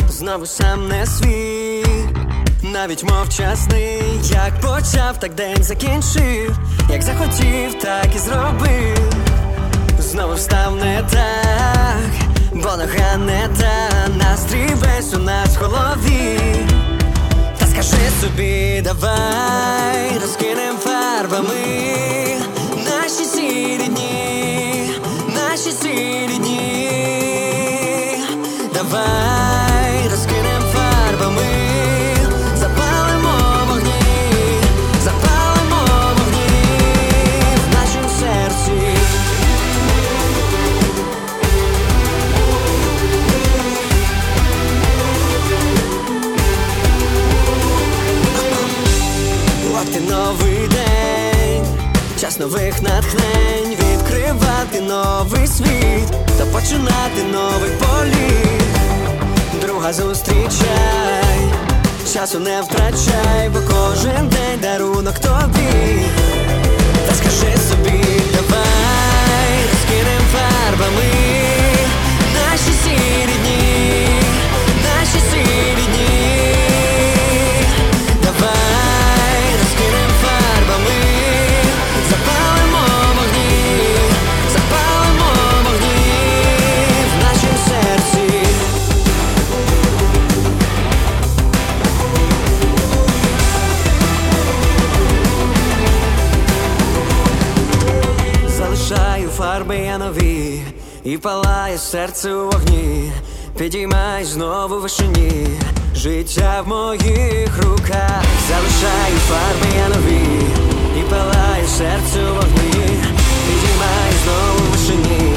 Знову сам не свій, навіть мовчасний почав, так день закінчив, як захотів, так і зробив. Знову встав не так, бо нога не та настрій весь у нас в голові. Та скажи собі, давай розкинем фарбами наші сірі дні, наші сірі дні, давай. нових натхнень відкривати новий світ та починати новий політ. Друга зустрічай, часу не втрачай, бо кожен день дарунок тобі. Та скажи собі, давай скинем фарбами наші сірі дні, наші сірі дні. і палає серце у вогні, підіймай знову вишині, життя в моїх руках, залишаю фарби я нові, і палаю серце у вогні, підіймай знову вишині,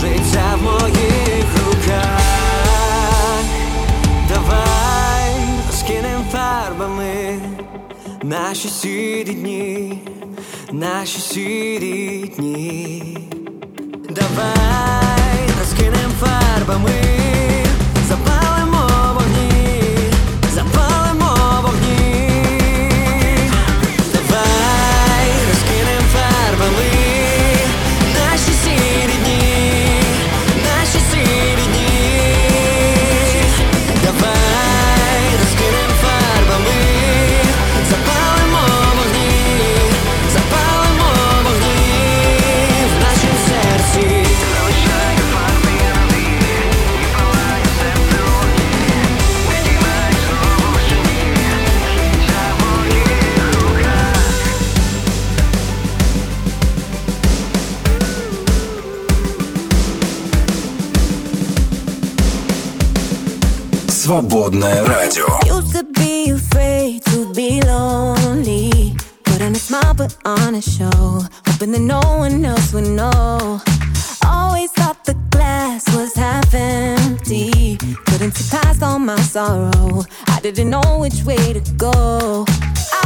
життя в моїх руках, давай скинем фарбами наші сірі дні, наші сірі дні. Давай. que nem farba. Свободное радио. Used to be afraid to be lonely. Put on a smile, but on a show. Hoping that no one else would know. Always thought the glass was half empty. Couldn't see past all my sorrow. I didn't know which way to go.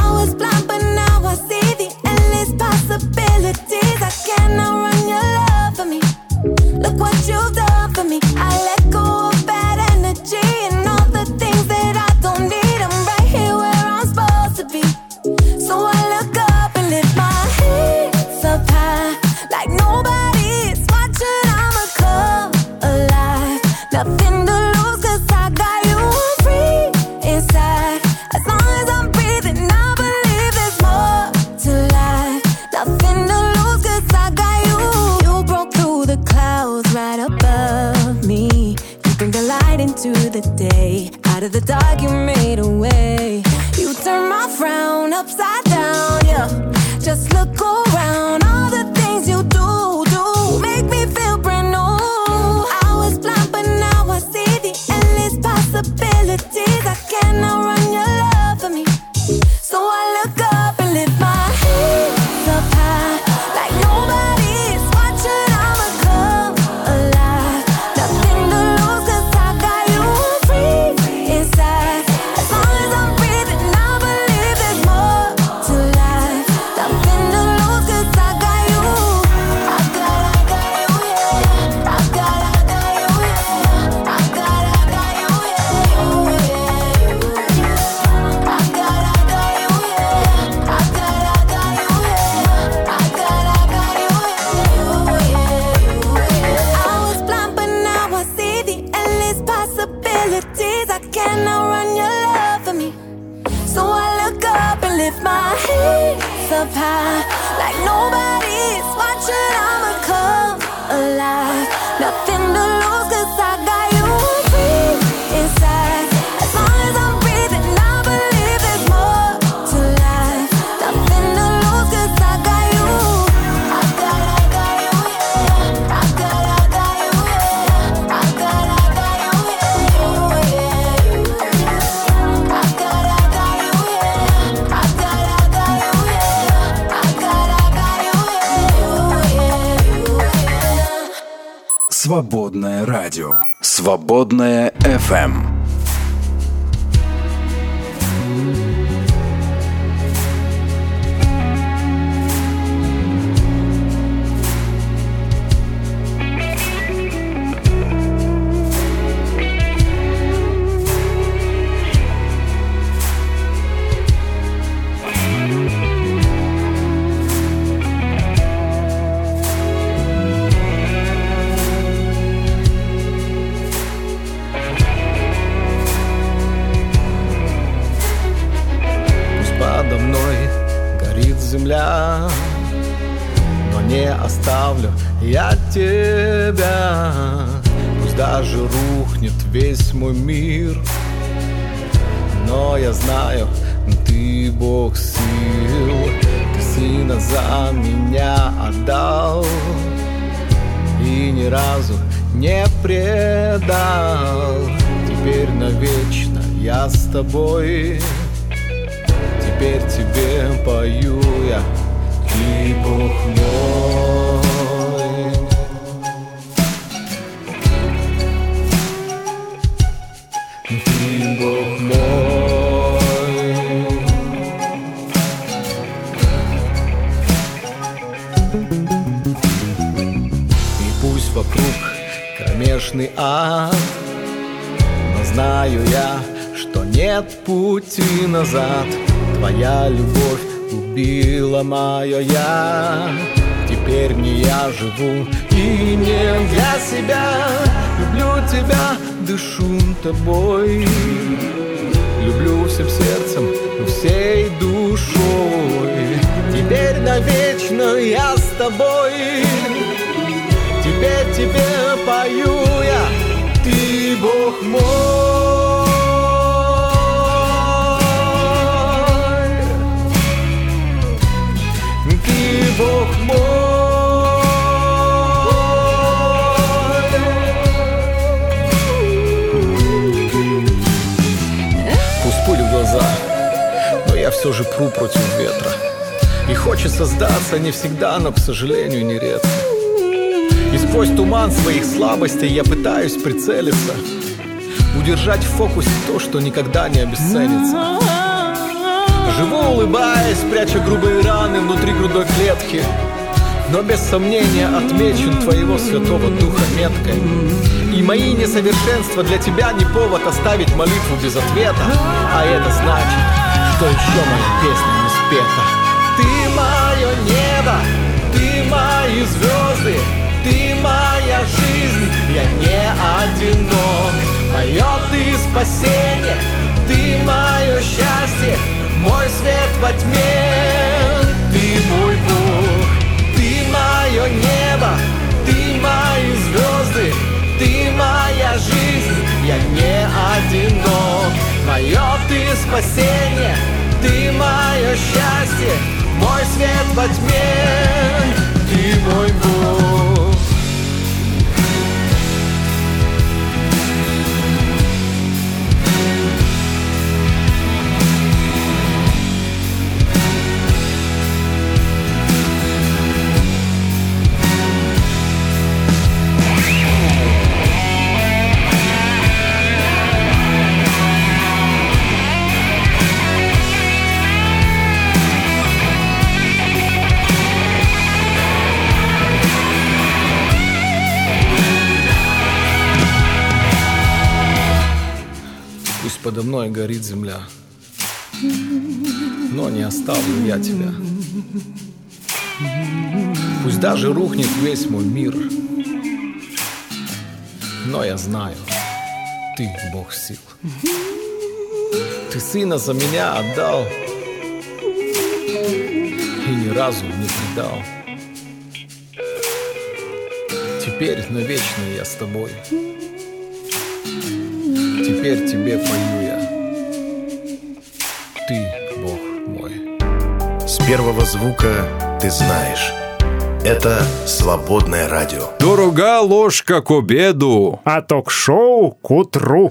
I was blind, but now I see. Земля. Но не оставлю я тебя. Пусть даже рухнет весь мой мир. Но я знаю, ты Бог сил. Ты сына за меня отдал. И ни разу не предал. Теперь навечно я с тобой Теперь тебе пою я, ты Бог мой. Ты Бог мой. И пусть вокруг кромешный ад, но знаю я, что нет пути назад. Твоя любовь убила мое я. Теперь не я живу и не для себя. Люблю тебя, дышу тобой. Люблю всем сердцем, всей душой. Теперь навечно я с тобой. Теперь тебе пою я, ты Бог мой. Все же пру против ветра. И хочется сдаться не всегда, но, к сожалению, нередко. И сквозь туман своих слабостей я пытаюсь прицелиться Удержать в фокусе то, что никогда не обесценится Живу улыбаясь, пряча грубые раны внутри грудной клетки Но без сомнения отмечен твоего святого духа меткой И мои несовершенства для тебя не повод оставить молитву без ответа А это значит, что еще моя песня не спета? Ты мое небо, ты мои звезды ты моя жизнь, я не одинок. Мое ты спасение, ты мое счастье Мой свет во тьме, ты мой Бог Ты мое небо, ты мои звезды Ты моя жизнь, я не одинок Мое ты спасение, ты мое счастье Мой свет во тьме, ты мой Бог подо мной горит земля, но не оставлю я тебя. Пусть даже рухнет весь мой мир, но я знаю, ты Бог сил. Ты сына за меня отдал и ни разу не предал. Теперь навечно я с тобой. Теперь тебе пою я. Ты Бог мой. С первого звука ты знаешь. Это «Свободное радио». Дорога ложка к обеду. А ток-шоу к утру.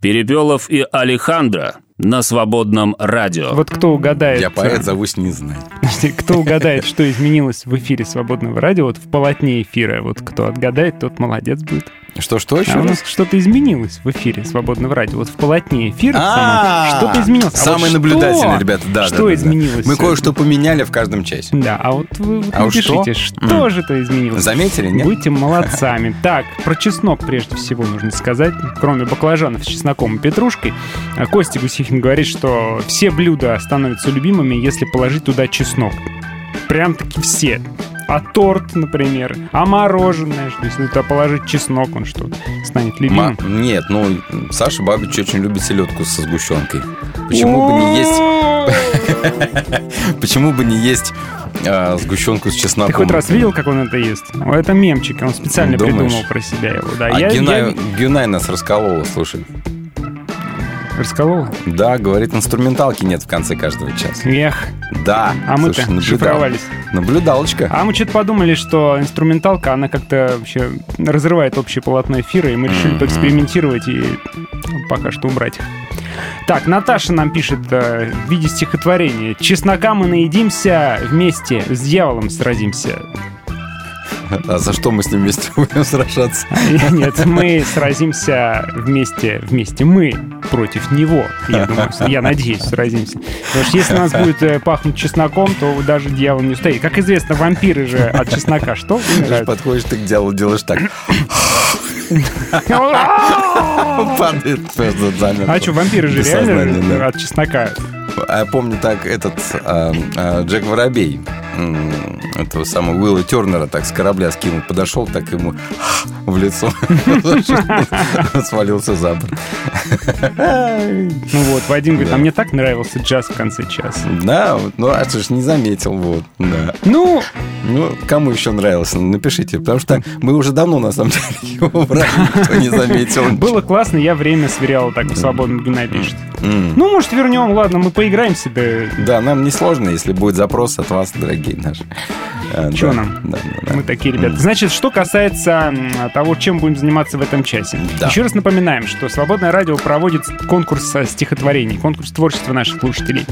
Перепелов и Алехандро на свободном радио. Вот кто угадает... Я поэт, зовусь не знаю. Кто угадает, что изменилось в эфире свободного радио, вот в полотне эфира, вот кто отгадает, тот молодец будет. Что-что еще А у нас что-то изменилось в эфире свободного радио. Вот в полотне эфира А, что-то изменилось. А Самые наблюдательные, ребята, да. Что изменилось? Мы кое-что поменяли в каждом часе. Да, а вот вы А напишите, что? же это изменилось? Заметили, нет? Будьте молодцами. Так, про чеснок прежде всего нужно сказать. Кроме баклажанов с чесноком и петрушкой, а Костя Гусихин говорит, что все блюда становятся любимыми, если положить туда чеснок. Прям-таки все. А торт, например, а мороженое, что если туда положить чеснок, он что, станет любимым? Ма- Нет, ну, Саша Бабич очень любит селедку со сгущенкой. Почему бы не есть... Почему бы не есть а, сгущенку с чесноком? Ты хоть раз видел, как он это ест? Это мемчик, он специально Думаешь? придумал про себя его. Да, А я, Гюнай, я- Гюнай нас расколола, слушай. Расколола? Да, говорит, инструменталки нет в конце каждого часа. Эх. Да. А мы-то шифровались. Наблюдалочка. А мы что-то подумали, что инструменталка, она как-то вообще разрывает общее полотно эфира, и мы решили Мгм. поэкспериментировать и пока что убрать их. Так, Наташа нам пишет э, в виде стихотворения. «Чеснока мы наедимся, вместе с дьяволом сразимся». А за что мы с ним вместе будем сражаться? Нет, мы сразимся вместе, вместе мы против него, я думаю, я надеюсь, сразимся. Потому что если у нас будет э, пахнуть чесноком, то даже дьявол не устоит. Как известно, вампиры же от чеснока что? Умирают. подходишь ты к делу, делаешь так. Падает. А что, вампиры же реально от чеснока? А помню так этот а, а, Джек Воробей этого самого Уилла Тернера так с корабля скинул, подошел, так ему в лицо свалился за борт. Ну вот, Вадим говорит, а мне так нравился джаз в конце часа. Да, ну а что ж не заметил, вот, да. Ну, Ну, кому еще нравился, напишите, потому что мы уже давно, на самом деле, его брали, никто не заметил. было классно, я время сверял, так в свободном Геннадий пишет. М. Ну, может, вернем, ладно, мы поиграем себе. Да, нам не сложно, если будет запрос от вас, дорогие наши. А, Чё да, нам? да, да. Мы такие ребята. Значит, что касается того, чем будем заниматься в этом часе. Еще раз напоминаем, что Свободное радио проводит конкурс э, стихотворений, конкурс творчества наших слушателей.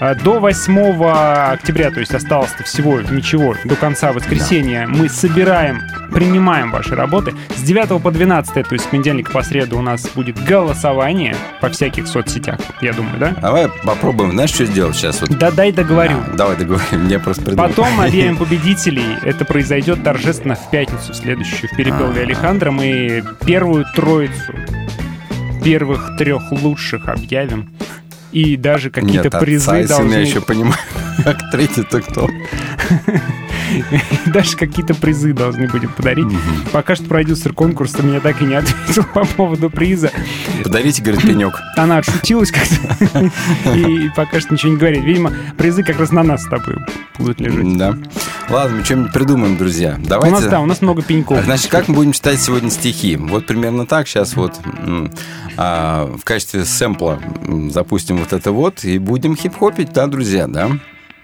А, До 8 октября, то есть осталось-то всего ничего, до конца воскресенья, мы собираем, принимаем ваши работы. С 9 по 12, то есть с понедельника по среду у нас будет голосование по всяких соцсетях, я думаю, да? Давай попробуем, знаешь, что сделать сейчас? Вот. Да дай договорю. А, давай договорим, мне просто придумал. Потом объявим победителей. Это произойдет торжественно в пятницу следующую в Перепелове Алехандро. Мы первую троицу первых трех лучших объявим. И даже какие-то Нет, отца призы и сына должны... я еще понимаю. Как третий-то кто? Даже какие-то призы должны будем подарить. Пока что продюсер конкурса меня так и не ответил по поводу приза. Подарите, говорит, пенек. Она отшутилась как-то и пока что ничего не говорит. Видимо, призы как раз на нас с тобой будут лежать. Да. Ладно, мы что-нибудь придумаем, друзья. У Давайте. нас, да, у нас много пеньков. Значит, как мы будем читать сегодня стихи? Вот примерно так. Сейчас вот а, в качестве сэмпла запустим вот это вот и будем хип-хопить, да, друзья, да?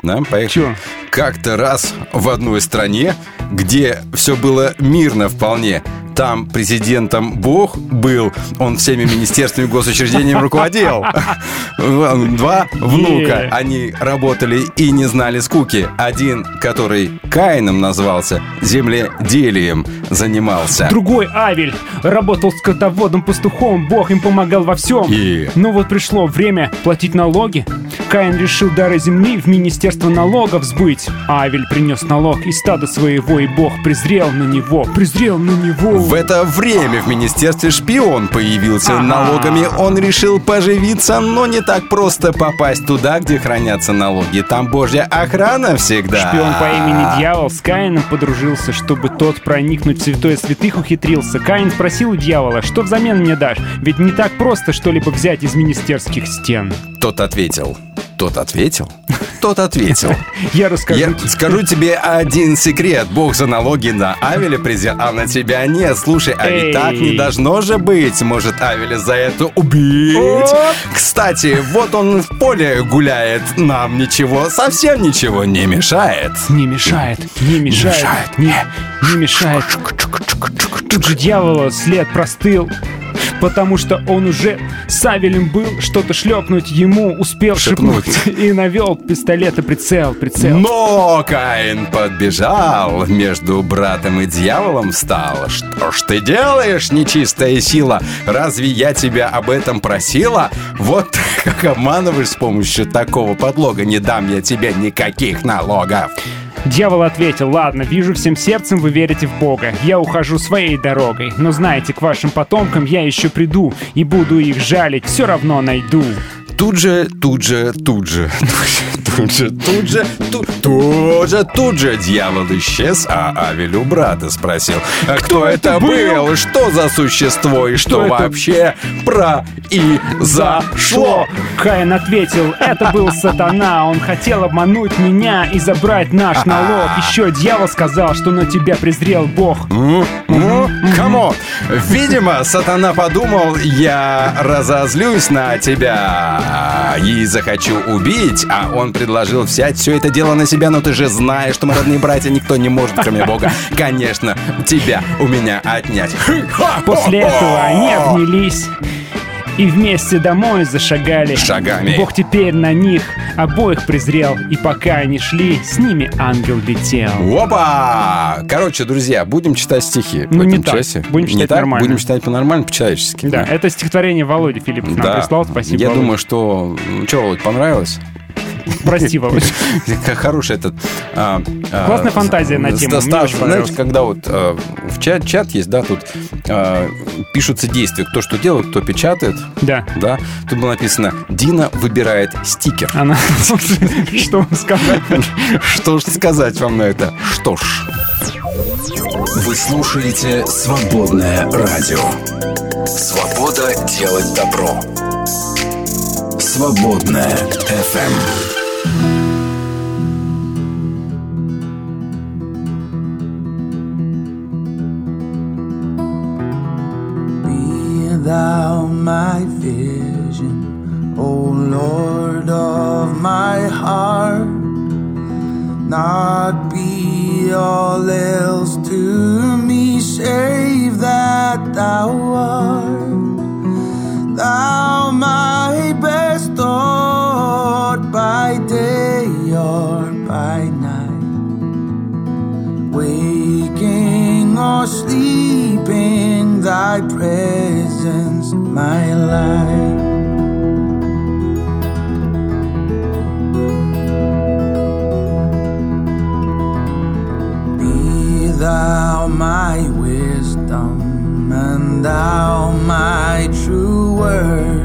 Да, поехали. Как-то раз в одной стране, где все было мирно вполне, там президентом Бог был, он всеми министерствами и госучреждениями руководил. Два внука, они работали и не знали скуки. Один, который Каином назвался, земледелием занимался. Другой Авель работал скотоводом, пастухом, Бог им помогал во всем. И- Но вот пришло время платить налоги. Каин решил дары земли в Министерство налогов сбыть. Авель принес налог из стада своего, и Бог презрел на него, презрел на него. В это время в министерстве шпион появился. Налогами он решил поживиться, но не так просто попасть туда, где хранятся налоги. Там божья охрана всегда. Шпион по имени Дьявол с Каином подружился, чтобы тот проникнуть в святое святых ухитрился. Каин спросил у дьявола, что взамен мне дашь? Ведь не так просто что-либо взять из министерских стен. Тот ответил. Тот ответил. Тот ответил. Я расскажу Я скажу тебе один секрет. Бог за налоги на Авеля презрел, а на тебя нет. Слушай, а ведь так не должно же быть. Может, Авеля за это убить? Кстати, вот он в поле гуляет. Нам ничего, совсем ничего не мешает. Не мешает, не мешает, не, не мешает. Тут же дьявола след простыл. Потому что он уже Савелем был, что-то шлепнуть ему успел Шепнуть. шепнуть. И навел пистолет и прицел, прицел. Но Каин подбежал, между братом и дьяволом встал. Что ж ты делаешь, нечистая сила? Разве я тебя об этом просила? Вот как обманываешь с помощью такого подлога. Не дам я тебе никаких налогов. Дьявол ответил, ладно, вижу всем сердцем вы верите в Бога. Я ухожу своей дорогой. Но знаете, к вашим потомкам я еще приду и буду их жалить, все равно найду. Тут же, тут же, тут же, тут же, тут же, тут, тут же, тут же дьявол исчез, а Авель у брата спросил, а кто это был, что за существо и что вообще произошло? Каин ответил, это был сатана, он хотел обмануть меня и забрать наш налог. Еще дьявол сказал, что на тебя презрел Бог. Ну, кому? Видимо, сатана подумал, я разозлюсь на тебя и захочу убить, а он предложил взять все это дело на себя, но ты же знаешь, что мы родные братья, никто не может, кроме Бога, конечно, тебя у меня отнять. После этого они обнялись и вместе домой зашагали. Шагами. Бог теперь на них обоих презрел, и пока они шли, с ними ангел летел. Опа! Короче, друзья, будем читать стихи Ну, в не этом так. часе. Будем Не читать так? нормально. Будем читать по-нормально, по-человечески. Да, это стихотворение Володи Филиппов нам Да. прислал, спасибо. Я Володя. думаю, что... Что, Володь, понравилось? Прости, Володя. Как Хороший этот... а, а, Классная фантазия на тему, знаете, понравилось. когда вот а, в чат, чат есть, да, тут пишутся действия, кто что делает, кто печатает. Да. Да. Тут было написано «Дина выбирает стикер». Она... Что вам сказать? Что ж сказать вам на это? Что ж. Вы слушаете «Свободное радио». Свобода делать добро. «Свободное FM. Thou my vision, O Lord of my heart. Not be all else to me, save that thou art. Thou my best thought by day or by night waking or sleeping, thy presence my life. Be thou my wisdom and thou my true word.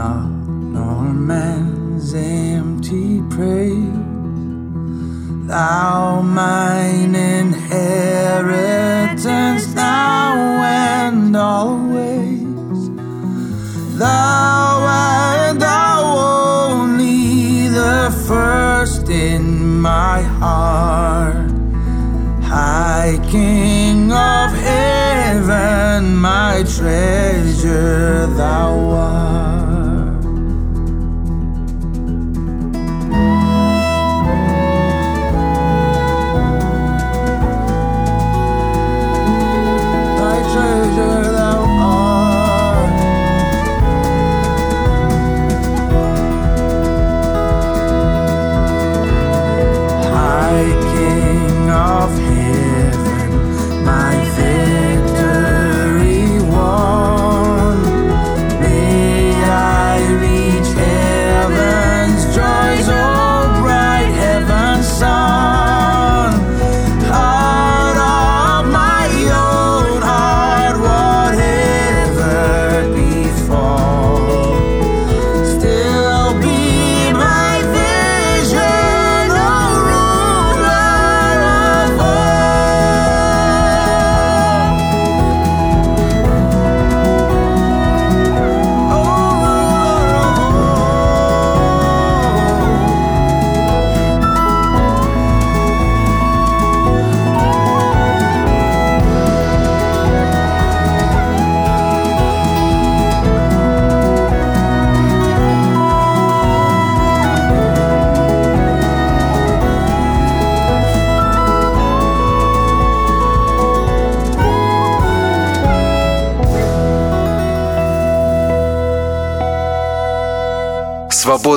not nor man's empty praise. Thou mine inheritance, now and always. Thou and thou only, the first in my heart. High King of heaven, my treasure, thou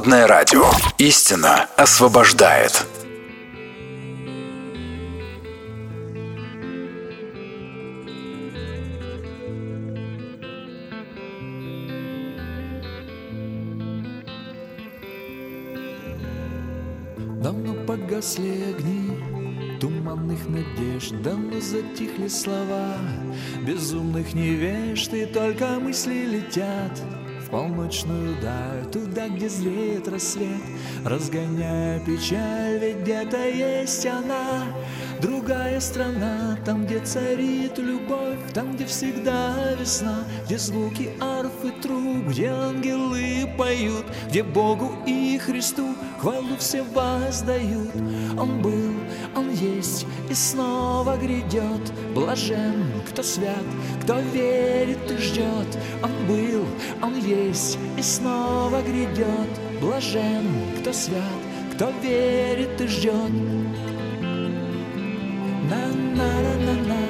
Свободное радио. Истина освобождает. Давно погасли огни туманных надежд Давно затихли слова безумных невежд И только мысли летят полночную даль Туда, где зреет рассвет, разгоняя печаль Ведь где-то есть она, другая страна Там, где царит любовь, там, где всегда весна. Где звуки арф и труб, где ангелы поют Где Богу и Христу хвалу все воздают Он был, Он есть и снова грядет. Блажен, кто свят, кто верит и ждет. Он был, Он есть и снова грядет. Блажен, кто свят, кто верит и ждет. На-на-на-на-на.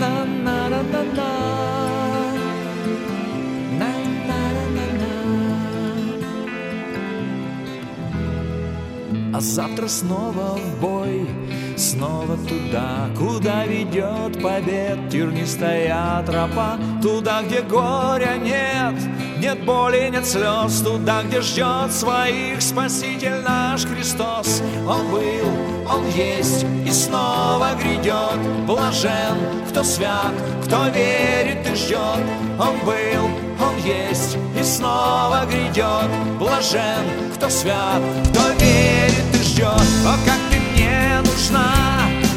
На-на-на-на-на завтра снова в бой, снова туда, куда ведет побед тернистая тропа, туда, где горя нет, нет боли, нет слез, туда, где ждет своих Спаситель наш Христос. Он был, Он есть и снова грядет, блажен, кто свят, кто верит и ждет. Он был, Он есть и снова грядет, блажен, кто свят, кто верит ждет. О, как ты мне нужна,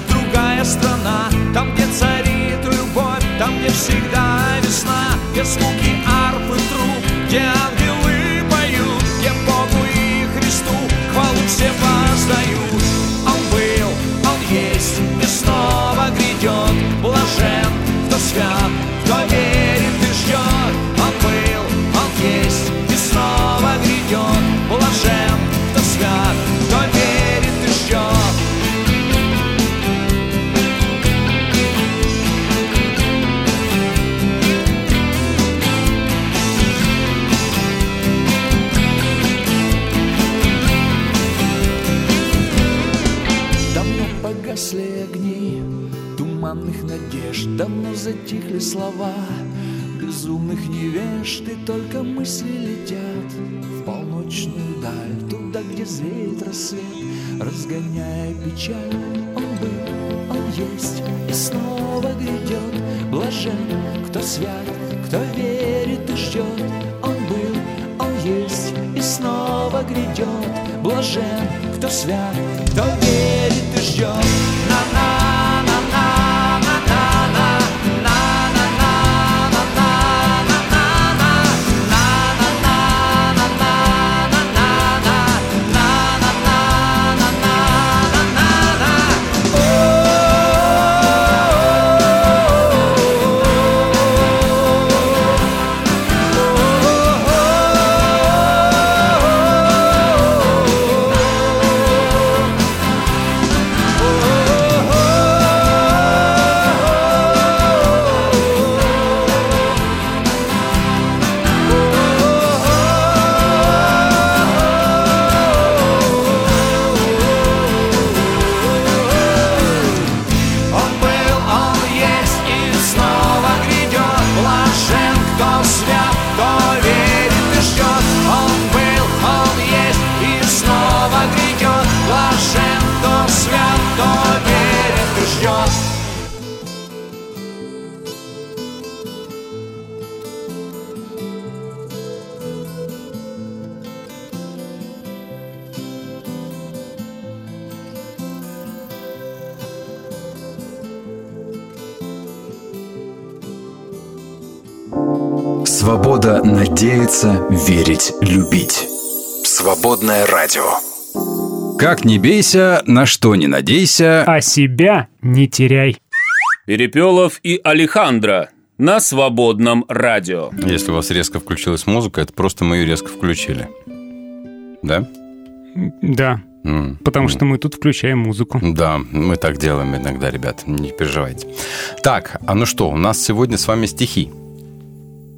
другая страна, там, где царит любовь, там, где всегда весна, где звуки арфы труб, где ангелы поют, где Богу и Христу хвалу все воздают. Он был, Он есть и снова грядет, блажен, кто свят, затихли слова безумных невежд, и только мысли летят в полночную даль, туда, где зреет рассвет, разгоняя печаль. Он был, он есть и снова грядет, блажен, кто свят, кто верит и ждет. Он был, он есть и снова грядет. Блажен, кто свят, кто верит и ждет. Надеяться, верить, любить. Свободное радио. Как не бейся, на что не надейся. А себя не теряй. Перепелов и Алехандро на свободном радио. Если у вас резко включилась музыка, это просто мы ее резко включили. Да? Да. Потому что мы тут включаем музыку. Да, мы так делаем иногда, ребят, не переживайте. Так, а ну что, у нас сегодня с вами стихи.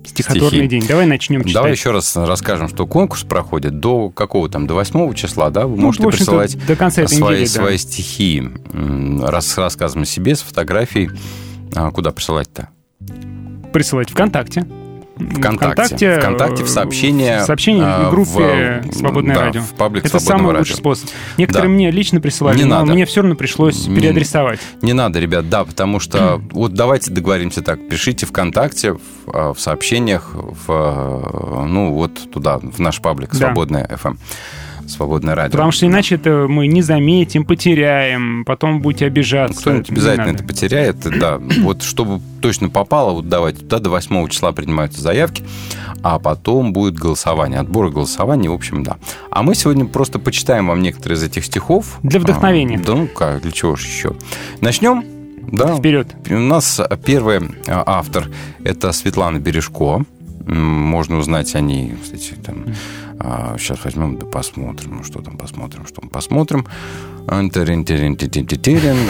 Стихотворный Стихи. день. Давай начнем читать. Давай еще раз расскажем, что конкурс проходит до какого там, до 8 числа, да? Вы Ну, можете присылать до конца этой свои, недели, да. свои стихи м, рас, с рассказом о себе, с фотографией. А куда присылать-то? Присылать ВКонтакте. ВКонтакте. ВКонтакте в сообщения, В сообщении а, в группе в- «Свободное да, радио». в паблик Это «Свободного самый радио». лучший способ. Некоторые Да. мне лично присылали, Не но надо. мне все равно пришлось Не- переадресовать. Не надо, ребят, да, потому что вот давайте договоримся так. Пишите ВКонтакте в, а, в сообщениях, в, а, ну вот туда, в наш паблик Да. «Свободное FM». Свободное радио. Потому что иначе это мы не заметим, потеряем, потом будете обижаться. Кто-нибудь обязательно это потеряет, да. Вот чтобы точно попало, вот давайте туда до 8 числа принимаются заявки, а потом будет голосование, отбор и голосование, в общем, да. А мы сегодня просто почитаем вам некоторые из этих стихов. Для вдохновения. А, да ну как, для чего же еще. Начнем? Да. Вперед. У нас первый а, автор – это Светлана Бережко. Можно узнать о ней, кстати, там, сейчас возьмем, да посмотрим, ну, что там посмотрим, что мы посмотрим.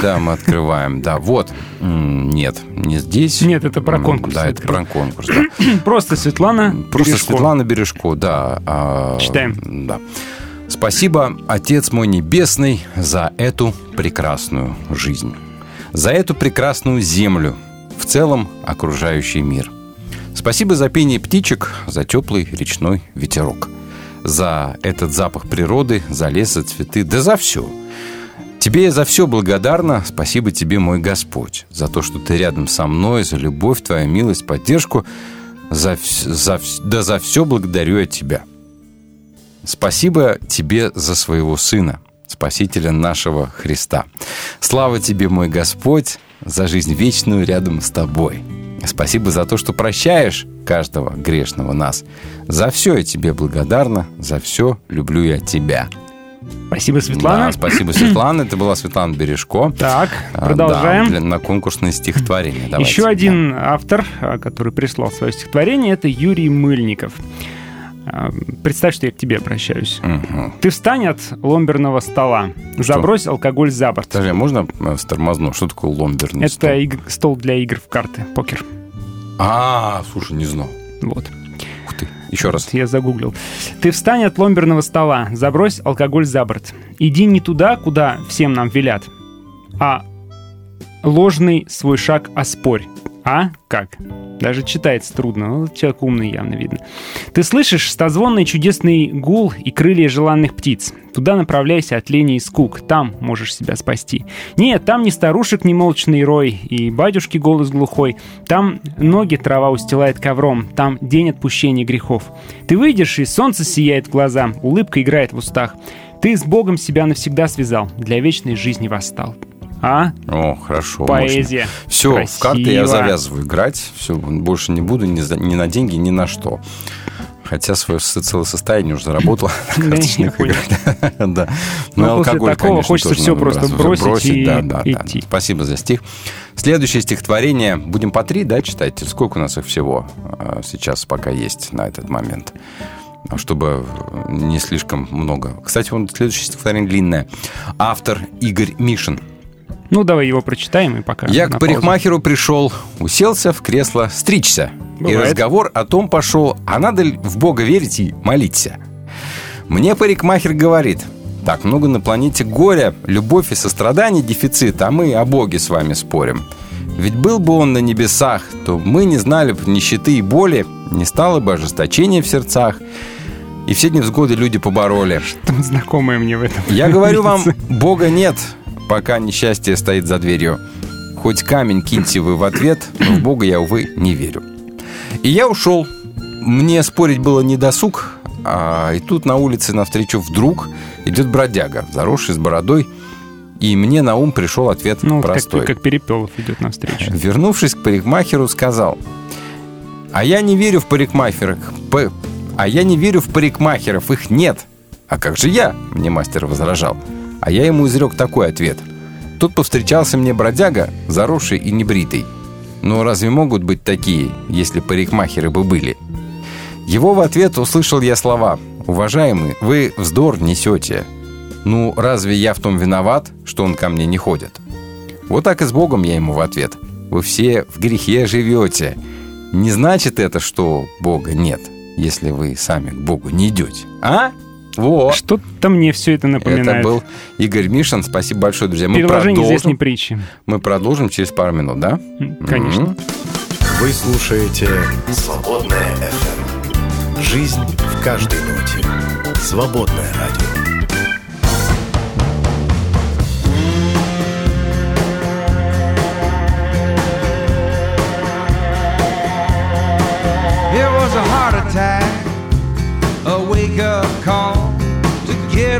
Да, мы открываем. Да, вот. Нет, не здесь. Нет, это про конкурс. Да, это про конкурс, да. Просто Светлана Просто Бережко. Светлана Бережко, да. а, Читаем. Да. Спасибо, Отец мой Небесный, за эту прекрасную жизнь. За эту прекрасную землю, в целом окружающий мир. Спасибо за пение птичек, за теплый речной ветерок. За этот запах природы, за лес и цветы, да за все. Тебе я за все благодарна. Спасибо тебе, мой Господь, за то, что ты рядом со мной, за любовь, твою милость, поддержку. За, за, да за все благодарю я тебя. Спасибо тебе за своего Сына, Спасителя нашего Христа. Слава тебе, мой Господь, за жизнь вечную рядом с тобой. Спасибо за то, что прощаешь каждого грешного нас. За все я тебе благодарна, за все люблю я тебя. Спасибо, Светлана. Да, спасибо, Светлана. Это была Светлана Бережко. Так, А, продолжаем. да, для- на конкурсное стихотворение. Давайте. Еще один автор, а, который прислал свое стихотворение, это Юрий Мыльников. А, Представь, что я к тебе обращаюсь. Мгм. Ты встань от ломберного стола, забрось алкоголь за борт. А можно э, тормозну? Что такое ломберный Это стол? иг- стол для игр в карты, покер. А, слушай, не знал. Вот. Еще раз. Я загуглил. Ты встань от ломберного стола, забрось алкоголь за борт. Иди не туда, куда всем нам велят, а ложный свой шаг оспорь. А? Как? Даже читается трудно. Ну, человек умный явно видно. Ты слышишь стозвонный чудесный гул и крылья желанных птиц. Туда направляйся от лени и скук. Там можешь себя спасти. Нет, там не старушек немолчный рой и батюшки голос глухой. Там ноги трава устилает ковром. Там день отпущения грехов. Ты выйдешь, и солнце сияет в глаза, улыбка играет в устах. Ты с Богом себя навсегда связал, для вечной жизни восстал. А? О, хорошо. Поэзия. Все, в карты я Красиво. завязываю играть. Все, больше не буду ни, за- ни на деньги, ни на что. Хотя свое целое состояние уже заработал на Да, карточных играх. Да. Ну, и после алкоголь, такого конечно, хочется надо просто бросить. бросить и да, да, да. идти. Спасибо за стих. Следующее стихотворение. Будем по три, да, читать? Сколько у нас их всего э, сейчас пока есть на этот момент? чтобы не слишком много. Кстати, вот следующее стихотворение длинное. Автор Игорь Мишин. Ну, давай его прочитаем и пока. Я к парикмахеру пришел, уселся в кресло стричься. И Бывает. разговор о том пошел, а надо ли в Бога верить и молиться. Мне парикмахер говорит, так много на планете горя, любовь и сострадание дефицит, а мы о Боге с вами спорим. Ведь был бы он на небесах, то мы не знали бы нищеты и боли, не стало бы ожесточения в сердцах, и все невзгоды люди побороли. Там знакомое мне в этом. Я говорю вам. Бога нет, пока несчастье стоит за дверью. Хоть камень киньте вы в ответ, но в Бога я, увы, не верю. И я ушел. Мне спорить было не досуг, а, и тут на улице навстречу вдруг идет бродяга, заросший с бородой, и мне на ум пришел ответ Ну, вот как, простой. как Перепелов идет навстречу. Вернувшись к парикмахеру, сказал, а я не верю в парикмахеров, а я не верю в парикмахеров, их нет. А как же я? Мне мастер возражал. А я ему изрек такой ответ. Тут повстречался мне бродяга, заросший и небритый. Но разве могут быть такие, если парикмахеры бы были? Его в ответ услышал я слова. «Уважаемый, вы вздор несете. Ну, разве я в том виноват, что он ко мне не ходит?» Вот так и с Богом я ему в ответ. Вы все в грехе живете. Не значит это, что Бога нет, если вы сами к Богу не идете. А? Вот. Что-то мне все это напоминает. Это был Игорь Мишин. Спасибо большое, друзья. Мы Переложение продолжим. известной притчи. Мы продолжим через пару минут, да? Конечно. Мгм. Вы слушаете «Свободная FM». Жизнь в каждой ноте. Свободное радио. It was a heart attack, a wake up call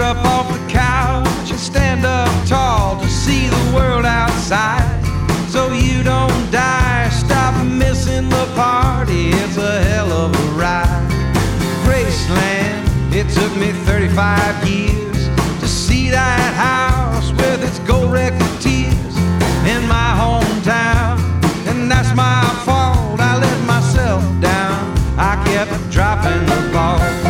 up off the couch and stand up tall to see the world outside. So you don't die, stop missing the party. It's a hell of a ride. Graceland, it took me 35 years to see that house with its gold record tears in my hometown. And that's my fault, I let myself down. I kept dropping the ball.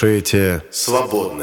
слушаете «Свободно».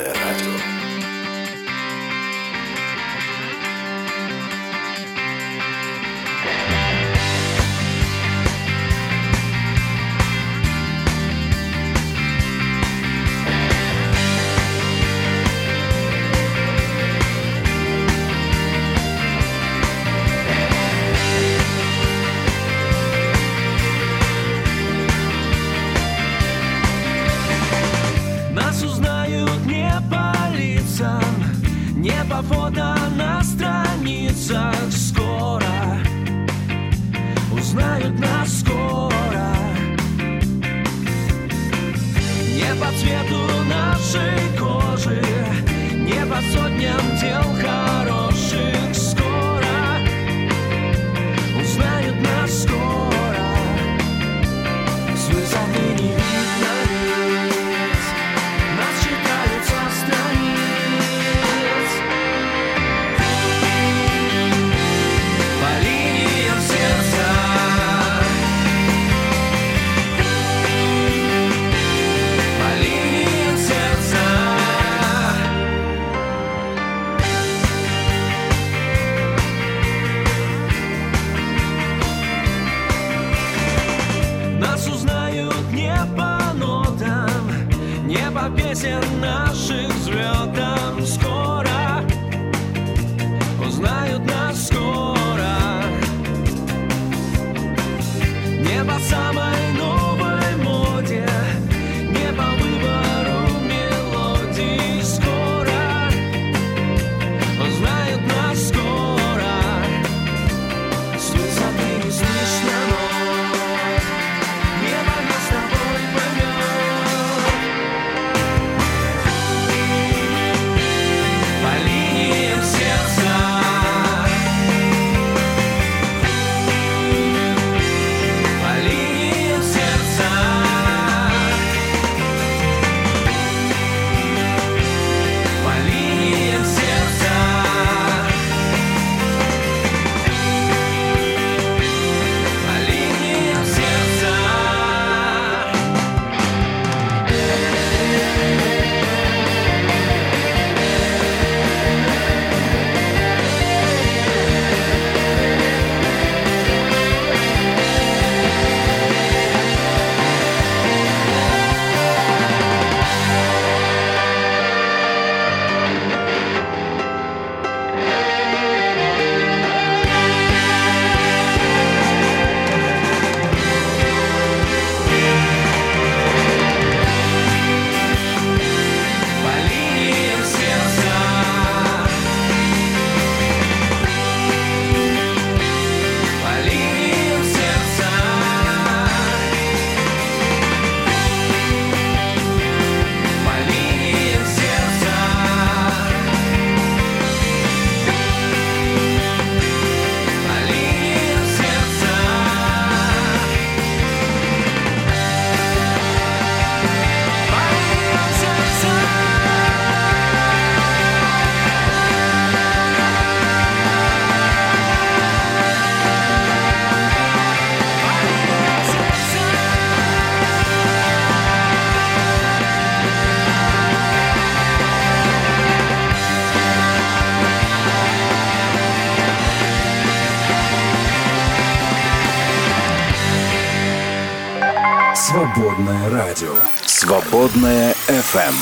Свободное радио. Свободное FM.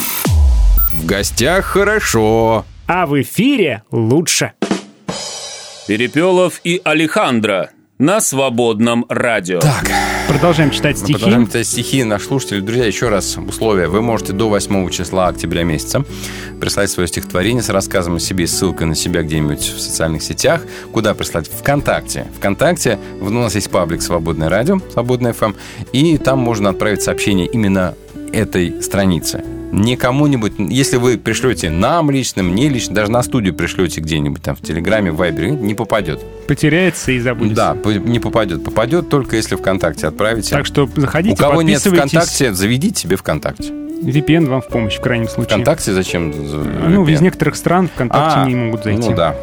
В гостях хорошо. А в эфире лучше. Перепелов и Алехандро на свободном радио. Так. Продолжаем читать Мы стихи. продолжаем читать стихи. Наш слушатель, друзья, еще раз условия. Вы можете до 8 числа октября месяца прислать свое стихотворение с рассказом о себе, ссылкой на себя где-нибудь в социальных сетях. Куда прислать? ВКонтакте. ВКонтакте у нас есть паблик «Свободное радио», «Свободное ФМ», и там можно отправить сообщение именно этой странице. Не кому-нибудь, если вы пришлете нам лично, мне лично, даже на студию пришлете где-нибудь там в Телеграме, в Вайбере, не попадет. Потеряется и забудется. Да, не попадет. Попадет только если ВКонтакте отправите. Так что заходите, У кого нет. ВКонтакте, заведите себе ВКонтакте. VPN вам в помощь в крайнем случае. ВКонтакте зачем? за Ну, VPN? из некоторых стран ВКонтакте А, не могут зайти. Ну да.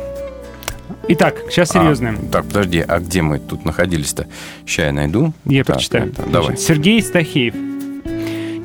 Итак, сейчас серьезно. А, так, подожди, а где мы тут находились-то? Сейчас я найду. Я Так, прочитаю. это, давай. Сергей Стахеев.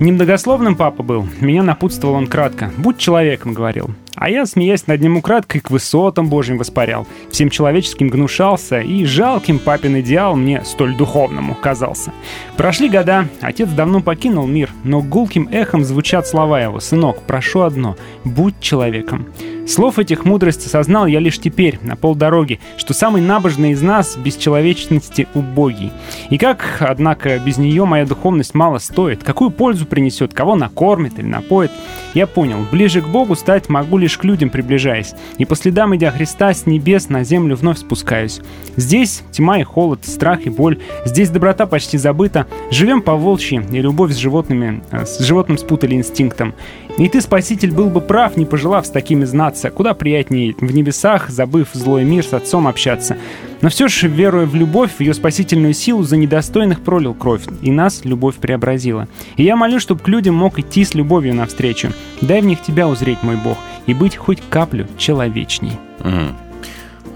Немногословным папа был. Меня напутствовал он кратко. «Будь человеком», — говорил. А я, смеясь над ним украдкой, к высотам Божьим воспарял. Всем человеческим гнушался, и жалким папин идеал мне столь духовному казался. Прошли года, отец давно покинул мир, но гулким эхом звучат слова его. «Сынок, прошу одно, будь человеком». Слов этих мудрости сознал я лишь теперь, на полдороги, что самый набожный из нас без человечности убогий. И как, однако, без нее моя духовность мало стоит, какую пользу принесет, кого накормит или напоит, я понял, ближе к Богу стать могу лишь к людям приближаясь, и по следам идя Христа с небес на землю вновь спускаюсь. Здесь тьма и холод, страх и боль, здесь доброта почти забыта, живем по волчьи, и любовь с животными, э, с животным спутали инстинктом. И ты, Спаситель, был бы прав, не пожелав с такими знаться. Куда приятнее в небесах, забыв злой мир, с отцом общаться. Но все же, веруя в любовь, в ее спасительную силу, за недостойных пролил кровь, и нас любовь преобразила. И я молю, чтобы к людям мог идти с любовью навстречу. Дай в них тебя узреть, мой Бог, и быть хоть каплю человечней. Мгм.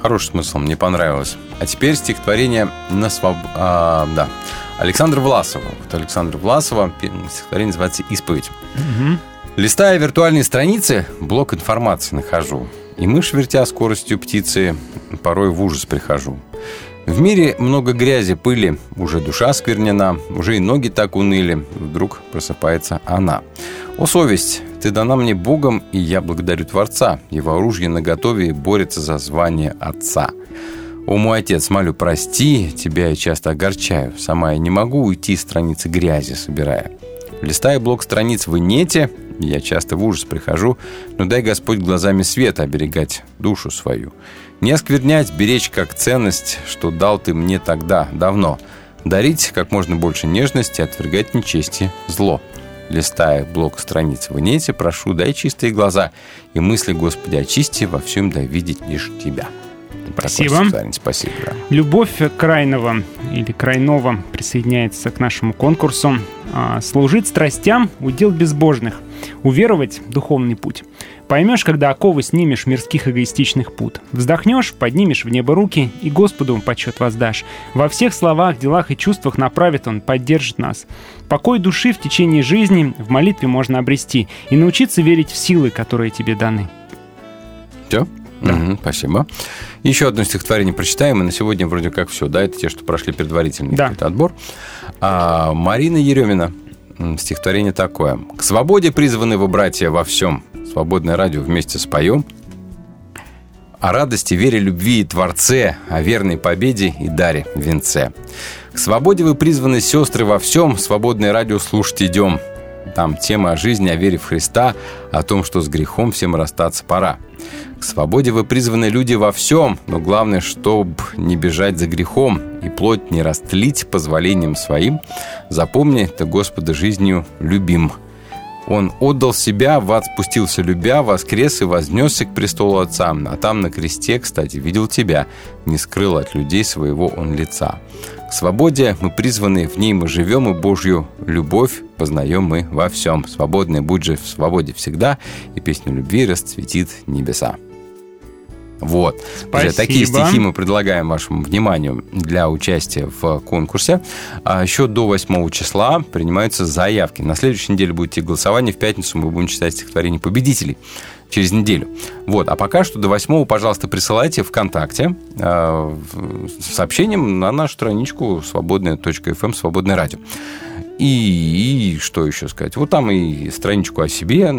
Хороший смысл, мне понравилось. А теперь стихотворение на своб... а, да. Александра Власова. Вот Александра Власова, стихотворение называется «Исповедь». Листая виртуальные страницы, блок информации нахожу. И мышь, вертя скоростью птицы, порой в ужас прихожу. В мире много грязи, пыли, уже душа сквернена, уже и ноги так уныли. Вдруг просыпается она. «О, совесть, ты дана мне Богом, и я благодарю Творца. Его оружие наготове и борется за звание Отца. О, мой отец, молю, прости, тебя я часто огорчаю. Сама я не могу уйти страницы грязи, собирая. Листая блок страниц в инете, я часто в ужас прихожу, но дай Господь глазами света оберегать душу свою. Не осквернять, беречь как ценность, что дал ты мне тогда, давно. Дарить как можно больше нежности, отвергать нечести, зло. Листая блок страниц в инете, прошу, дай чистые глаза, и мысли, Господи, очисти, во всем дай видеть лишь Тебя. Спасибо. стихотворение. Спасибо. да. Любовь Крайнова или Крайнова присоединяется к нашему конкурсу. А, Служить страстям – удел безбожных. Уверовать – духовный путь. Поймешь, когда оковы снимешь мирских эгоистичных пут. Вздохнешь, поднимешь в небо руки и Господу почет воздашь. Во всех словах, делах и чувствах направит Он, поддержит нас. Покой души в течение жизни в молитве можно обрести и научиться верить в силы, которые тебе даны. Все? Мгм, спасибо. Еще одно стихотворение прочитаем, и на сегодня вроде как все, да, это те, что прошли предварительный какой-то отбор. А, Марина Еремина, стихотворение такое. «К свободе призваны вы, братья, во всем. Свободное радио вместе споем. О радости, вере, любви и Творце, о верной победе и даре венце. К свободе вы призваны, сестры, во всем. Свободное радио слушать идем. Там тема о жизни, о вере в Христа, о том, что с грехом всем расстаться пора. К свободе вы призваны люди во всем, но главное, чтобы не бежать за грехом и плоть не растлить позволением своим. Запомни, ты Господа жизнью любим. Он отдал себя, в ад спустился любя, воскрес и вознесся к престолу Отца. А там на кресте, кстати, видел тебя, не скрыл от людей своего он лица. К свободе мы призваны, в ней мы живем, и Божью любовь познаем мы во всем. Свободный будь же в свободе всегда, и песня любви расцветит небеса. Вот. Друзья, Спасибо. такие стихи мы предлагаем вашему вниманию для участия в конкурсе. А еще до 8 числа принимаются заявки. На следующей неделе будет идти голосование. В пятницу мы будем читать стихотворение победителей через неделю. Вот. А пока что до 8 пожалуйста, присылайте ВКонтакте э, сообщением на нашу страничку свободная.фм, свободное радио. И, и что еще сказать? Вот там и страничку о себе,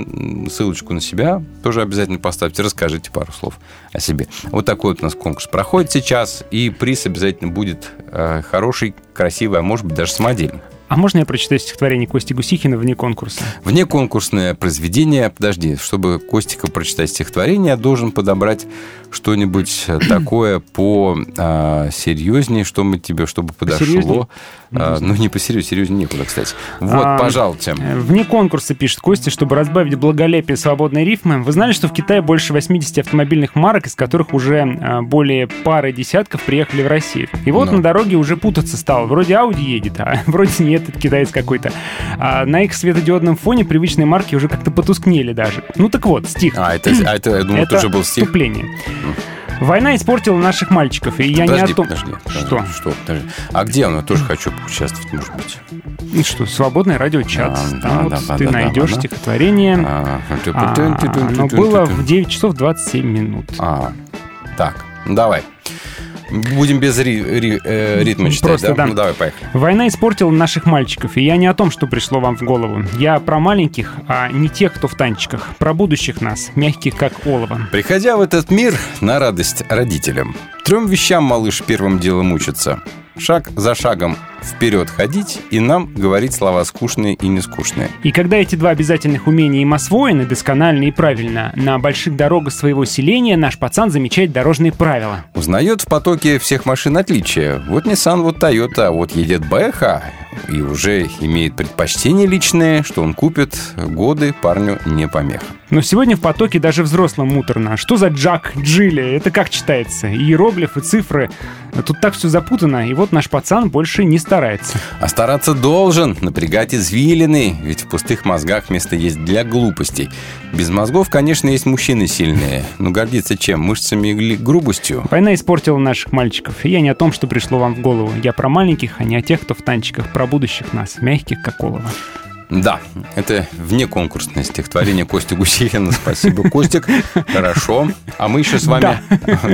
ссылочку на себя тоже обязательно поставьте, расскажите пару слов о себе. Вот такой вот у нас конкурс проходит сейчас, и приз обязательно будет э, хороший, красивый, а может быть даже самодельный. А можно я прочитаю стихотворение Кости Гусихина вне конкурса? Вне конкурсное произведение, подожди, чтобы Костика прочитать стихотворение, я должен подобрать что-нибудь такое по а, серьезнее, что мы тебе, чтобы подошло. А, ну, не посерьезнее, серьезнее некуда, кстати. Вот, А, пожалуйте. э, Вне конкурса, пишет Костя, чтобы разбавить благолепие свободной рифмы. Вы знали, что в Китае больше 80 автомобильных марок, из которых уже э, более пары десятков приехали в Россию. И вот Ну. на дороге уже путаться стало. Вроде Audi едет, а вроде нет, это китаец какой-то. А на их светодиодном фоне привычные марки уже как-то потускнели даже. Ну так вот, стих. А, это, а это я думал, это уже был стих. Вступление. Война испортила наших мальчиков, и я подожди, не о том... подожди. Что? Что? Подожди. А где он? Я тоже хочу поучаствовать, может быть. Ну Что, свободное радиочат. А, Там да, вот да, ты да, да, найдешь да. стихотворение. А, А, Оно было в 9 часов 27 минут. А, так, ну давай. Будем без ри- ри- э, ритма читать, Просто, да? да. Ну давай, поехали. Война испортила наших мальчиков, и я не о том, что пришло вам в голову. Я про маленьких, а не тех, кто в танчиках. Про будущих нас, мягких как олово. Приходя в этот мир на радость родителям, трем вещам малыш первым делом учится. Шаг за шагом вперед ходить и нам говорить слова скучные и нескучные. И когда эти два обязательных умения им освоены досконально и правильно, на больших дорогах своего селения наш пацан замечает дорожные правила. Узнает в потоке всех машин отличия. Вот Nissan, вот Toyota, а вот едет БХ и уже имеет предпочтение личное, что он купит, годы парню не помеха. Но сегодня в потоке даже взрослым муторно. Что за Джак Джилли? Это как читается? Иероглифы, цифры. Тут так все запутано, и вот наш пацан больше не старается. А стараться должен, напрягать извилины, ведь в пустых мозгах место есть для глупостей. Без мозгов, конечно, есть мужчины сильные, но гордиться чем? Мышцами или грубостью? Война испортила наших мальчиков, и я не о том, что пришло вам в голову. Я про маленьких, а не о тех, кто в танчиках, про будущих нас, мягких как олово. Да, это вне конкурсное стихотворение Кости Гусихина. Спасибо, Костик. Хорошо. А мы еще с вами...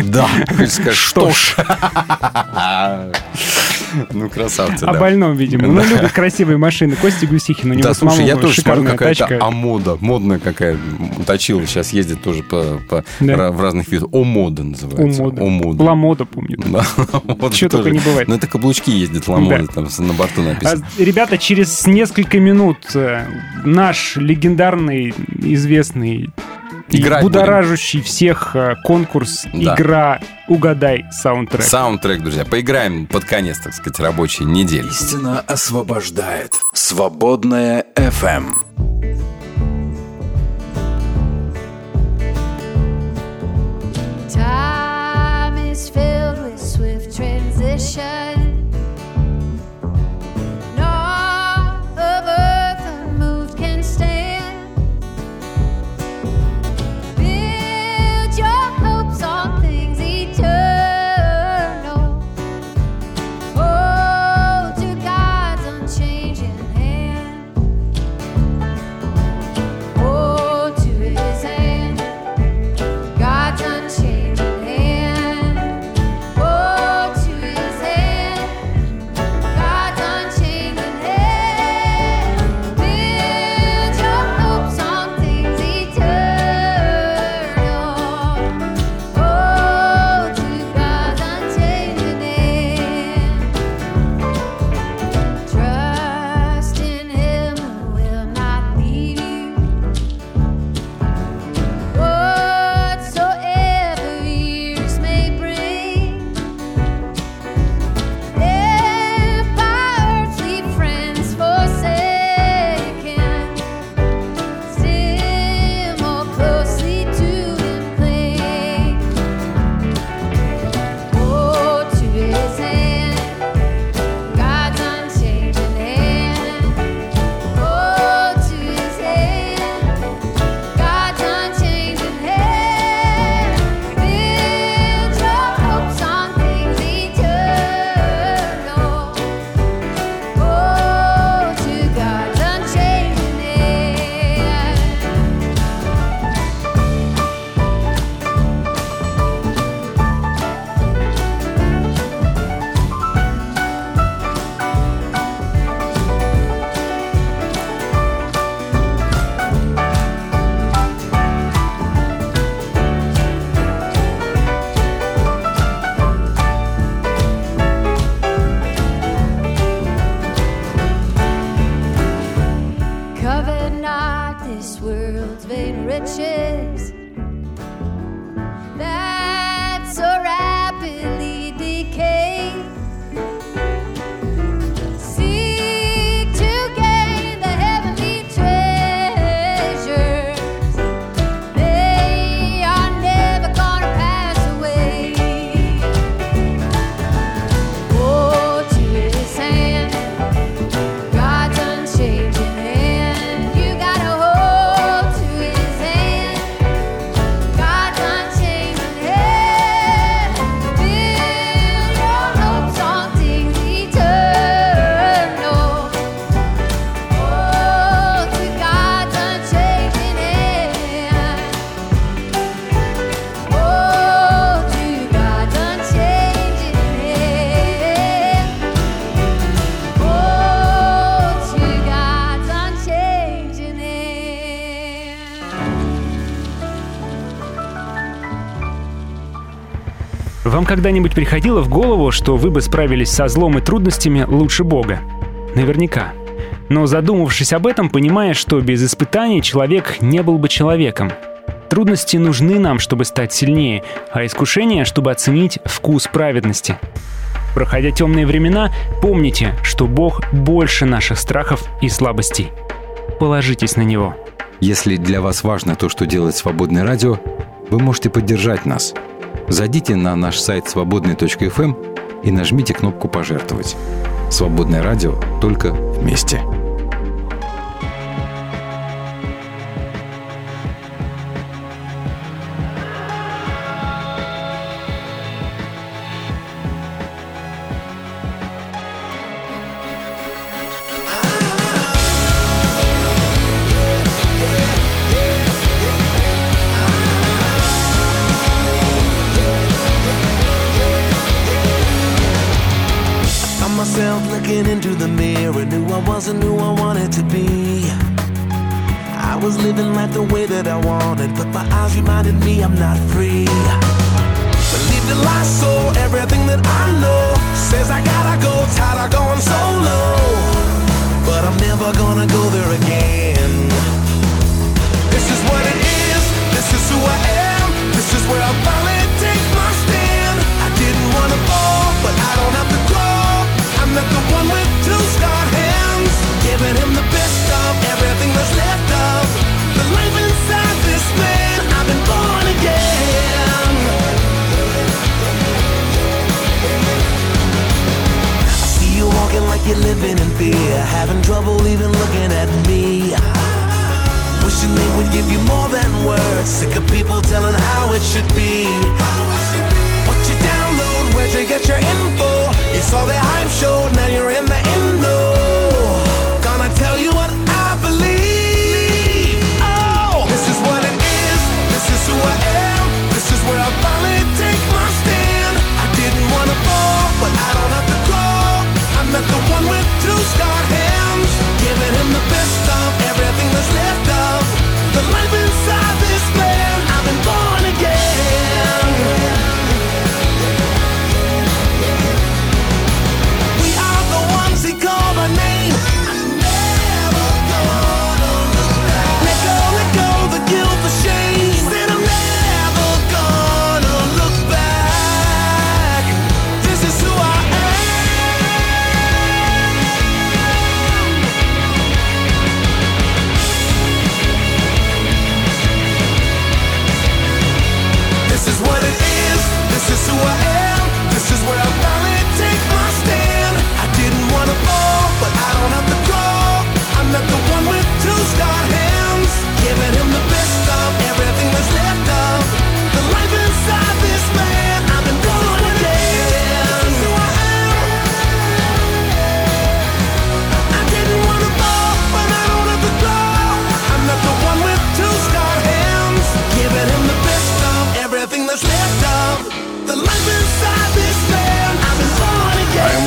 Да. Скажешь, Что ж. Ну, красавцы, О да. больном, видимо. Ну, любит красивые машины. Кости Гусихин, у него Да, слушай, я тоже смотрю, какая-то. Амода, модная какая точила, сейчас ездит тоже по, по- Да. ра- в разных видах. Омода называется. Омода. Омода. Ламода, помню. Да, вот Чё только не бывает. Ну, это каблучки ездят, ламода, Да. там на борту А, написано. ребята, через несколько минут э, наш легендарный, известный и Играть будоражащий всех э, конкурс Да. игра «Угадай саундтрек». Саундтрек, друзья. Поиграем под конец, так сказать, рабочей недели. Истина освобождает. Свободная FM. Когда-нибудь приходило в голову, что вы бы справились со злом и трудностями лучше Бога? Наверняка. Но задумавшись об этом, понимаешь, что без испытаний человек не был бы человеком. Трудности нужны нам, чтобы стать сильнее, а искушения, чтобы оценить вкус праведности. Проходя темные времена, помните, что Бог больше наших страхов и слабостей. Положитесь на Него. Если для вас важно то, что делает «Свободное радио», вы можете поддержать нас. Зайдите на наш сайт свободный.фм и нажмите кнопку «Пожертвовать». «Свободное радио» только вместе. I who I wanted to be. I was living life the way that I wanted, but my eyes reminded me I'm not free. Believe the lie, so everything that I know says I gotta go, tired of going solo. But I'm never gonna go there again. This is what it is, this is who I am, this is where I finally take my stand. I didn't wanna fall, but I don't have to grow. I'm not the one with two giving him the best of everything that's left of the life inside this man. I've been born again. I see you walking like you're living in fear, having trouble even looking at me. Wishing they would give you more than words. Sick of people telling how it should be. What you download, where'd you get your info? You saw the hype show, now you're in the endo. that the one with two star hair.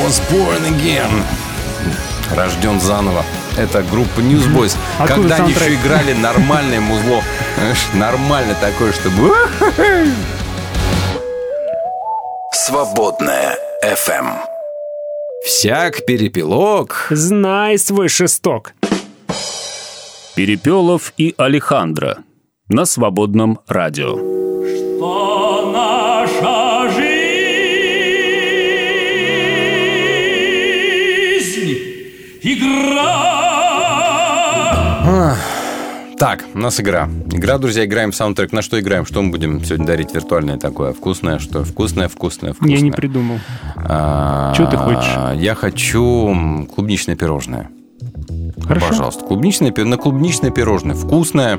Was born again. Рожден заново. Это группа Newsboys. Откуда Когда они еще играли нормальное музло. Нормально такое, чтобы... Свободная FM. Всяк перепелок. Знай свой шесток. Перепелов и Алехандро на свободном радио. наша игра. Ах. Так, у нас игра. Игра, друзья, играем в саундтрек. На что играем? Что мы будем сегодня дарить виртуальное такое? Вкусное что? Вкусное, вкусное, вкусное. Я не придумал. А, Чё ты хочешь? Я хочу клубничное пирожное. Хорошо. Пожалуйста, клубничное, на клубничное пирожное. Вкусное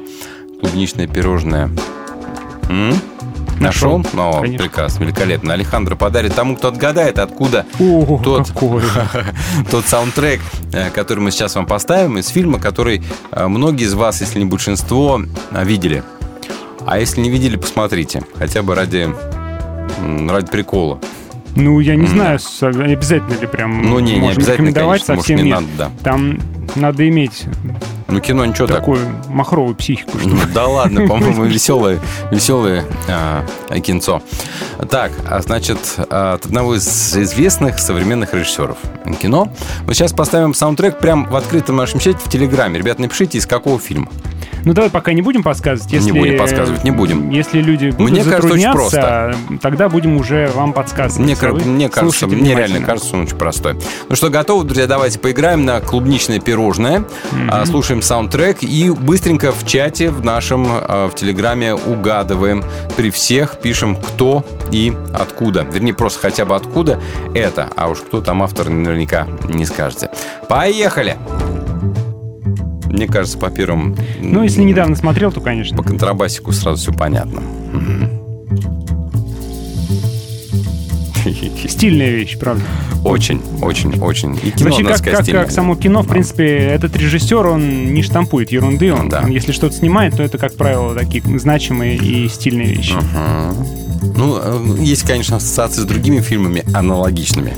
клубничное пирожное. М? Нашел? Нашел, О, конечно. прекрасно, великолепно. Алехандро подарит тому, кто отгадает, откуда О, тот, тот саундтрек, э, который мы сейчас вам поставим, из фильма, который э, многие из вас, если не большинство, э, видели. А если не видели, посмотрите. Хотя бы ради, ради прикола. Ну, я не знаю, обязательно ли прям Ну, не, не обязательно, рекомендовать конечно, может, совсем не нет. надо, да. Там надо иметь Ну, кино ничего так. Такую махровую психику. что да ладно, по-моему, веселое, веселое а, кинцо. Так, а значит, от одного из известных современных режиссеров кино. Мы сейчас поставим саундтрек прямо в открытом нашем чате в Телеграме. Ребят, напишите, из какого фильма. Ну, давай пока не будем подсказывать. Если, Не будем подсказывать, не будем. Если люди будут Мне кажется, очень затрудняться, тогда будем уже вам подсказывать. Мне, А мне кажется, мне реально кажется, он очень простой. Ну что, готовы, друзья? Давайте поиграем на клубничное пирожное. А, Слушаем саундтрек и быстренько в чате в нашем а, в Телеграме угадываем. При всех пишем, кто и откуда. Вернее, просто хотя бы откуда это. А уж кто там автор, наверняка не скажете. Поехали! Мне кажется, по первым... Ну, если недавно смотрел, то, конечно. По контрабасику сразу все понятно. Стильная вещь, правда. Очень, очень, очень. И кино Вообще, как, как, как само кино, в принципе, этот режиссер, он не штампует ерунды. Он, он если что-то снимает, то это, как правило, такие значимые и стильные вещи. Ага. Ну, э, есть, конечно, ассоциации с другими фильмами аналогичными.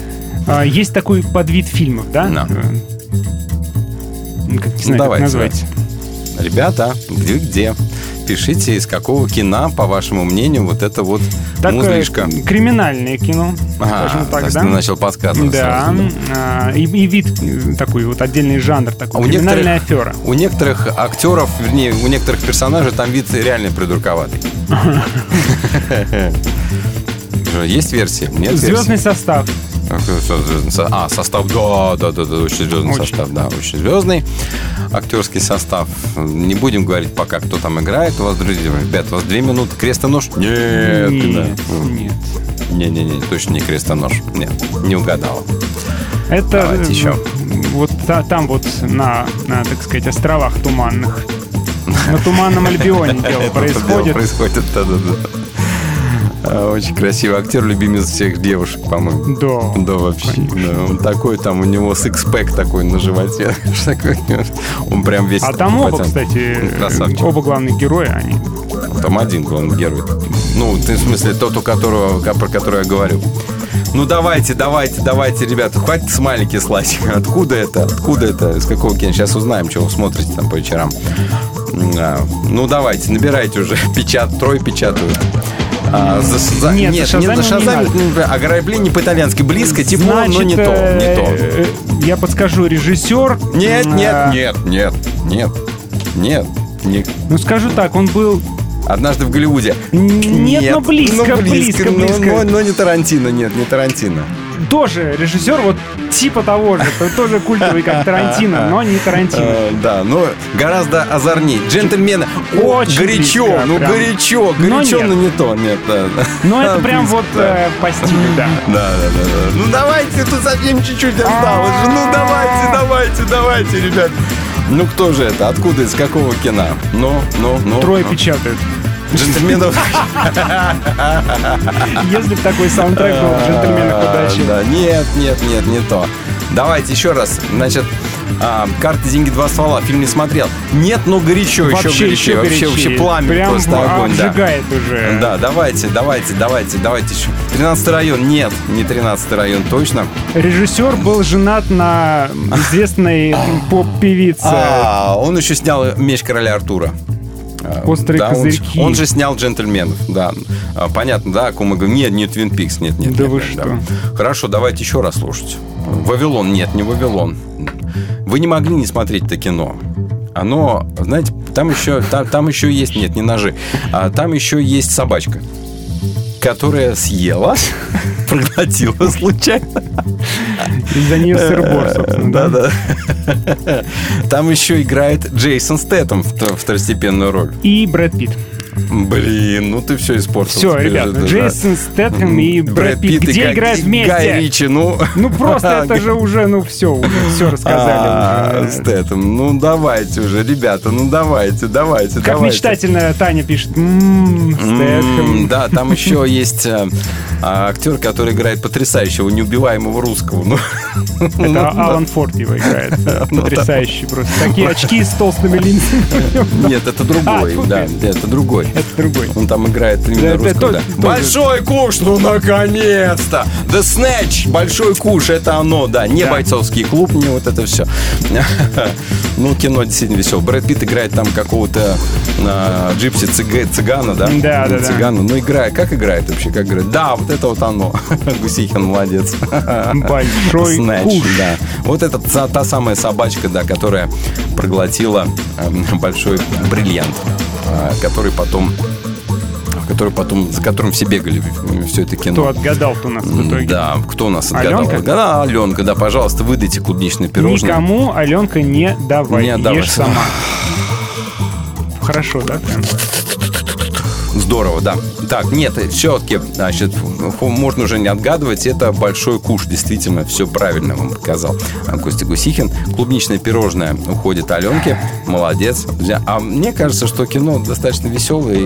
А, есть такой подвид фильмов, да? Да. Э, ну, Как, не знаю, как давайте, назвать. Ребята, где где? Пишите, из какого кино, по вашему мнению, вот это вот Такое музычка. криминальное кино, Ага, скажем так, есть да? начал подсказывать Да, сразу, а, и, и вид э, такой, вот отдельный жанр такой, А криминальная некоторых, афера. у некоторых актеров, вернее, у некоторых персонажей там вид реально придурковатый. Есть версии? Нет? Звездный состав. А, со- А, состав, да, да, да, да, очень звездный Очень. состав, да, очень звездный. Актерский состав. Не будем говорить пока, кто там играет. У вас, друзья, ребят, у вас две минуты. Крест-нож? Нет. Нет, да. нет. Не-не-не, точно не крестонож. Нет, не угадал. Это Давайте э, еще. вот та- там вот на, на, так сказать, островах туманных. На туманном Альбионе дело происходит. происходит, да-да-да. А, Очень красивый актер, любимец всех девушек, по-моему. Да. Да, вообще. Да, он такой, там у него сикспэк такой на животе. Он прям весь А там оба, кстати, оба главных героя, они Там один главный герой. Ну, ты, в смысле, тот, у которого, про которого я говорю. Ну, давайте, давайте, давайте, ребята, хватит смайлики слать. Откуда это? Откуда это? С какого кино? Сейчас узнаем, что вы смотрите там по вечерам. А, Ну, давайте, набирайте уже. Печат, трое печатают. А, за- за- Нет, нет, за не за не Шазамом, надо. ограбление по-итальянски. Близко, тепло, но Значит, не то, не э, то. э, Я подскажу, режиссер... Нет, нет, а, нет, нет, нет, нет. не- Ну, скажу так, он был... Однажды в Голливуде. Нет, но близко, ну, близко, но- близко. Но, но не Тарантино, нет, не Тарантино. Тоже режиссер вот типа того же, то- тоже культовый, как Тарантино, но не Тарантино. Э, Да, но гораздо озорней. Джентльмены. Очень горячо, ну горячо, горячо, но не то, нет. Но это прям вот э, по стилю, да. Да, да, да. Ну давайте, тут совсем чуть-чуть осталось. Ну давайте, давайте, давайте, ребят. Ну кто же это? Откуда? Из какого кино? Ну, ну, ну. Трое ну. печатают. Джентльменов. Если бы такой саундтрек был в «Джентльменах удачи». Да, нет, нет, нет, не то. Давайте еще раз. Значит, а, карты, деньги, два ствола. Фильм не смотрел. Нет, ну горячо, Вообще еще горячо. еще Вообще, горячее. вообще пламя Прям просто огонь. да. обжигает уже. Да, давайте, давайте, давайте, давайте еще. 13 район. Нет, не 13 район, точно. Режиссер был женат на известной поп-певице. А, он еще снял «Меч короля Артура». А, «Острые да, он, козырьки». он же снял «Джентльменов», да. А, Понятно, да, мы говорим. Нет, не «Твин Пикс», нет, нет. Да нет, вы нет, что? Хорошо, давайте еще раз слушать. «Вавилон», нет, не «Вавилон». Вы не могли не смотреть это кино. Оно, знаете, там еще, там, там еще есть, нет, не ножи, а там еще есть собачка, которая съела, проглотила случайно. Из-за нее сырбор, собственно. Да, да. Там еще играет Джейсон Стэттем в второстепенную роль. И Брэд Питт. Блин, ну ты все испортил. Все, ребят, же, да. Джейсон Стэтхэм и Брэд Питт. и Где Гай- играют и вместе? Гай Ричи, ну... Ну просто это же уже, ну все, уже все рассказали. А. Стэтхэм, ну давайте уже, ребята, ну давайте, давайте, Как давайте. мечтательно Таня пишет. «М, М, Стэтхэм. Да, там еще есть э, а, актер, который играет потрясающего, неубиваемого русского. Ну, Это ну, Алан Форд его играет. Ну, Потрясающий просто. Такие очки с толстыми линзами. Нет, это другой, А, да, это другой. Это другой. Он там играет Да, именно это русского, да. тот- тот же. Большой куш, ну наконец-то! The Snatch, большой куш, это оно, да, не Да. бойцовский клуб, не вот это все. Ну, кино действительно веселое. Брэд Питт играет там какого-то а, джипси цыга- цыгана, да? Да, да, да. Цыгана. Ну, играет. Как играет вообще? Как играет? Да, вот это вот оно. Гусихин молодец. Большой Snatch, куш. да. Вот это та, та самая собачка, да, которая проглотила э, большой бриллиант, э, который потом который потом, за которым все бегали все это кино. Кто отгадал-то у нас в итоге? Да, кто у нас отгадал? Аленка? Да, Аленка, да, пожалуйста, выдайте клубничное пирожное. Никому, Аленка, не давай. Не. Ешь сама. Хорошо, да? прям? Здорово, да. Так, нет, все-таки, значит, можно уже не отгадывать. Это большой куш, действительно, все правильно вам показал Костя Гусихин. Клубничное пирожное уходит Аленке. Молодец. А мне кажется, что кино достаточно веселое и,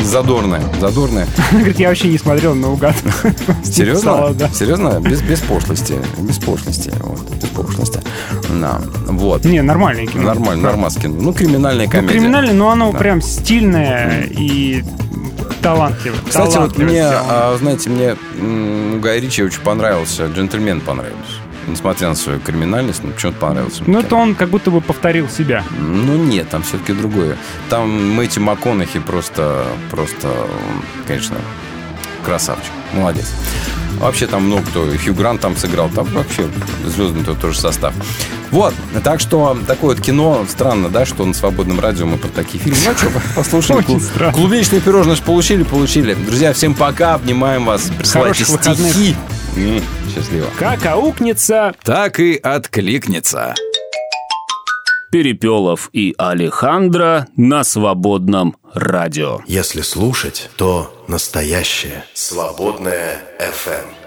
и задорное. Задорное. Она говорит, я вообще не смотрел наугад. Серьезно? Да. Серьезно? Без, без пошлости. Без пошлости. Вот, без пошлости. Да. Вот. Не, нормальное кино. Нормально, нормально кино. Ну, криминальная Ну, комедия. криминальное, но оно Да. прям стильное и талантливое. Кстати, вот талантливо мне, а, знаете, мне м, у Гая Ричи очень понравился, «Джентльмен» понравился. Несмотря на свою криминальность, но почему-то понравился. Ну, это он как будто бы повторил себя. Ну нет, там все-таки другое. Там Мэтью МакКонахи просто, просто, конечно, красавчик. Молодец. Вообще там много кто. Хью Грант там сыграл. Там вообще звездный тот тоже состав. Вот. Так что такое вот кино. Странно, да, что на свободном радио мы про такие фильмы. Ну, а что, послушали. Очень Клу- странно. Клубничное пирожное ж получили, получили. Друзья, всем пока. Обнимаем вас. Присылайте Хороших стихи. Счастливо. Как аукнется... Так и откликнется. Перепелов и Алехандро на свободном радио. Если слушать, то настоящее. Свободная FM.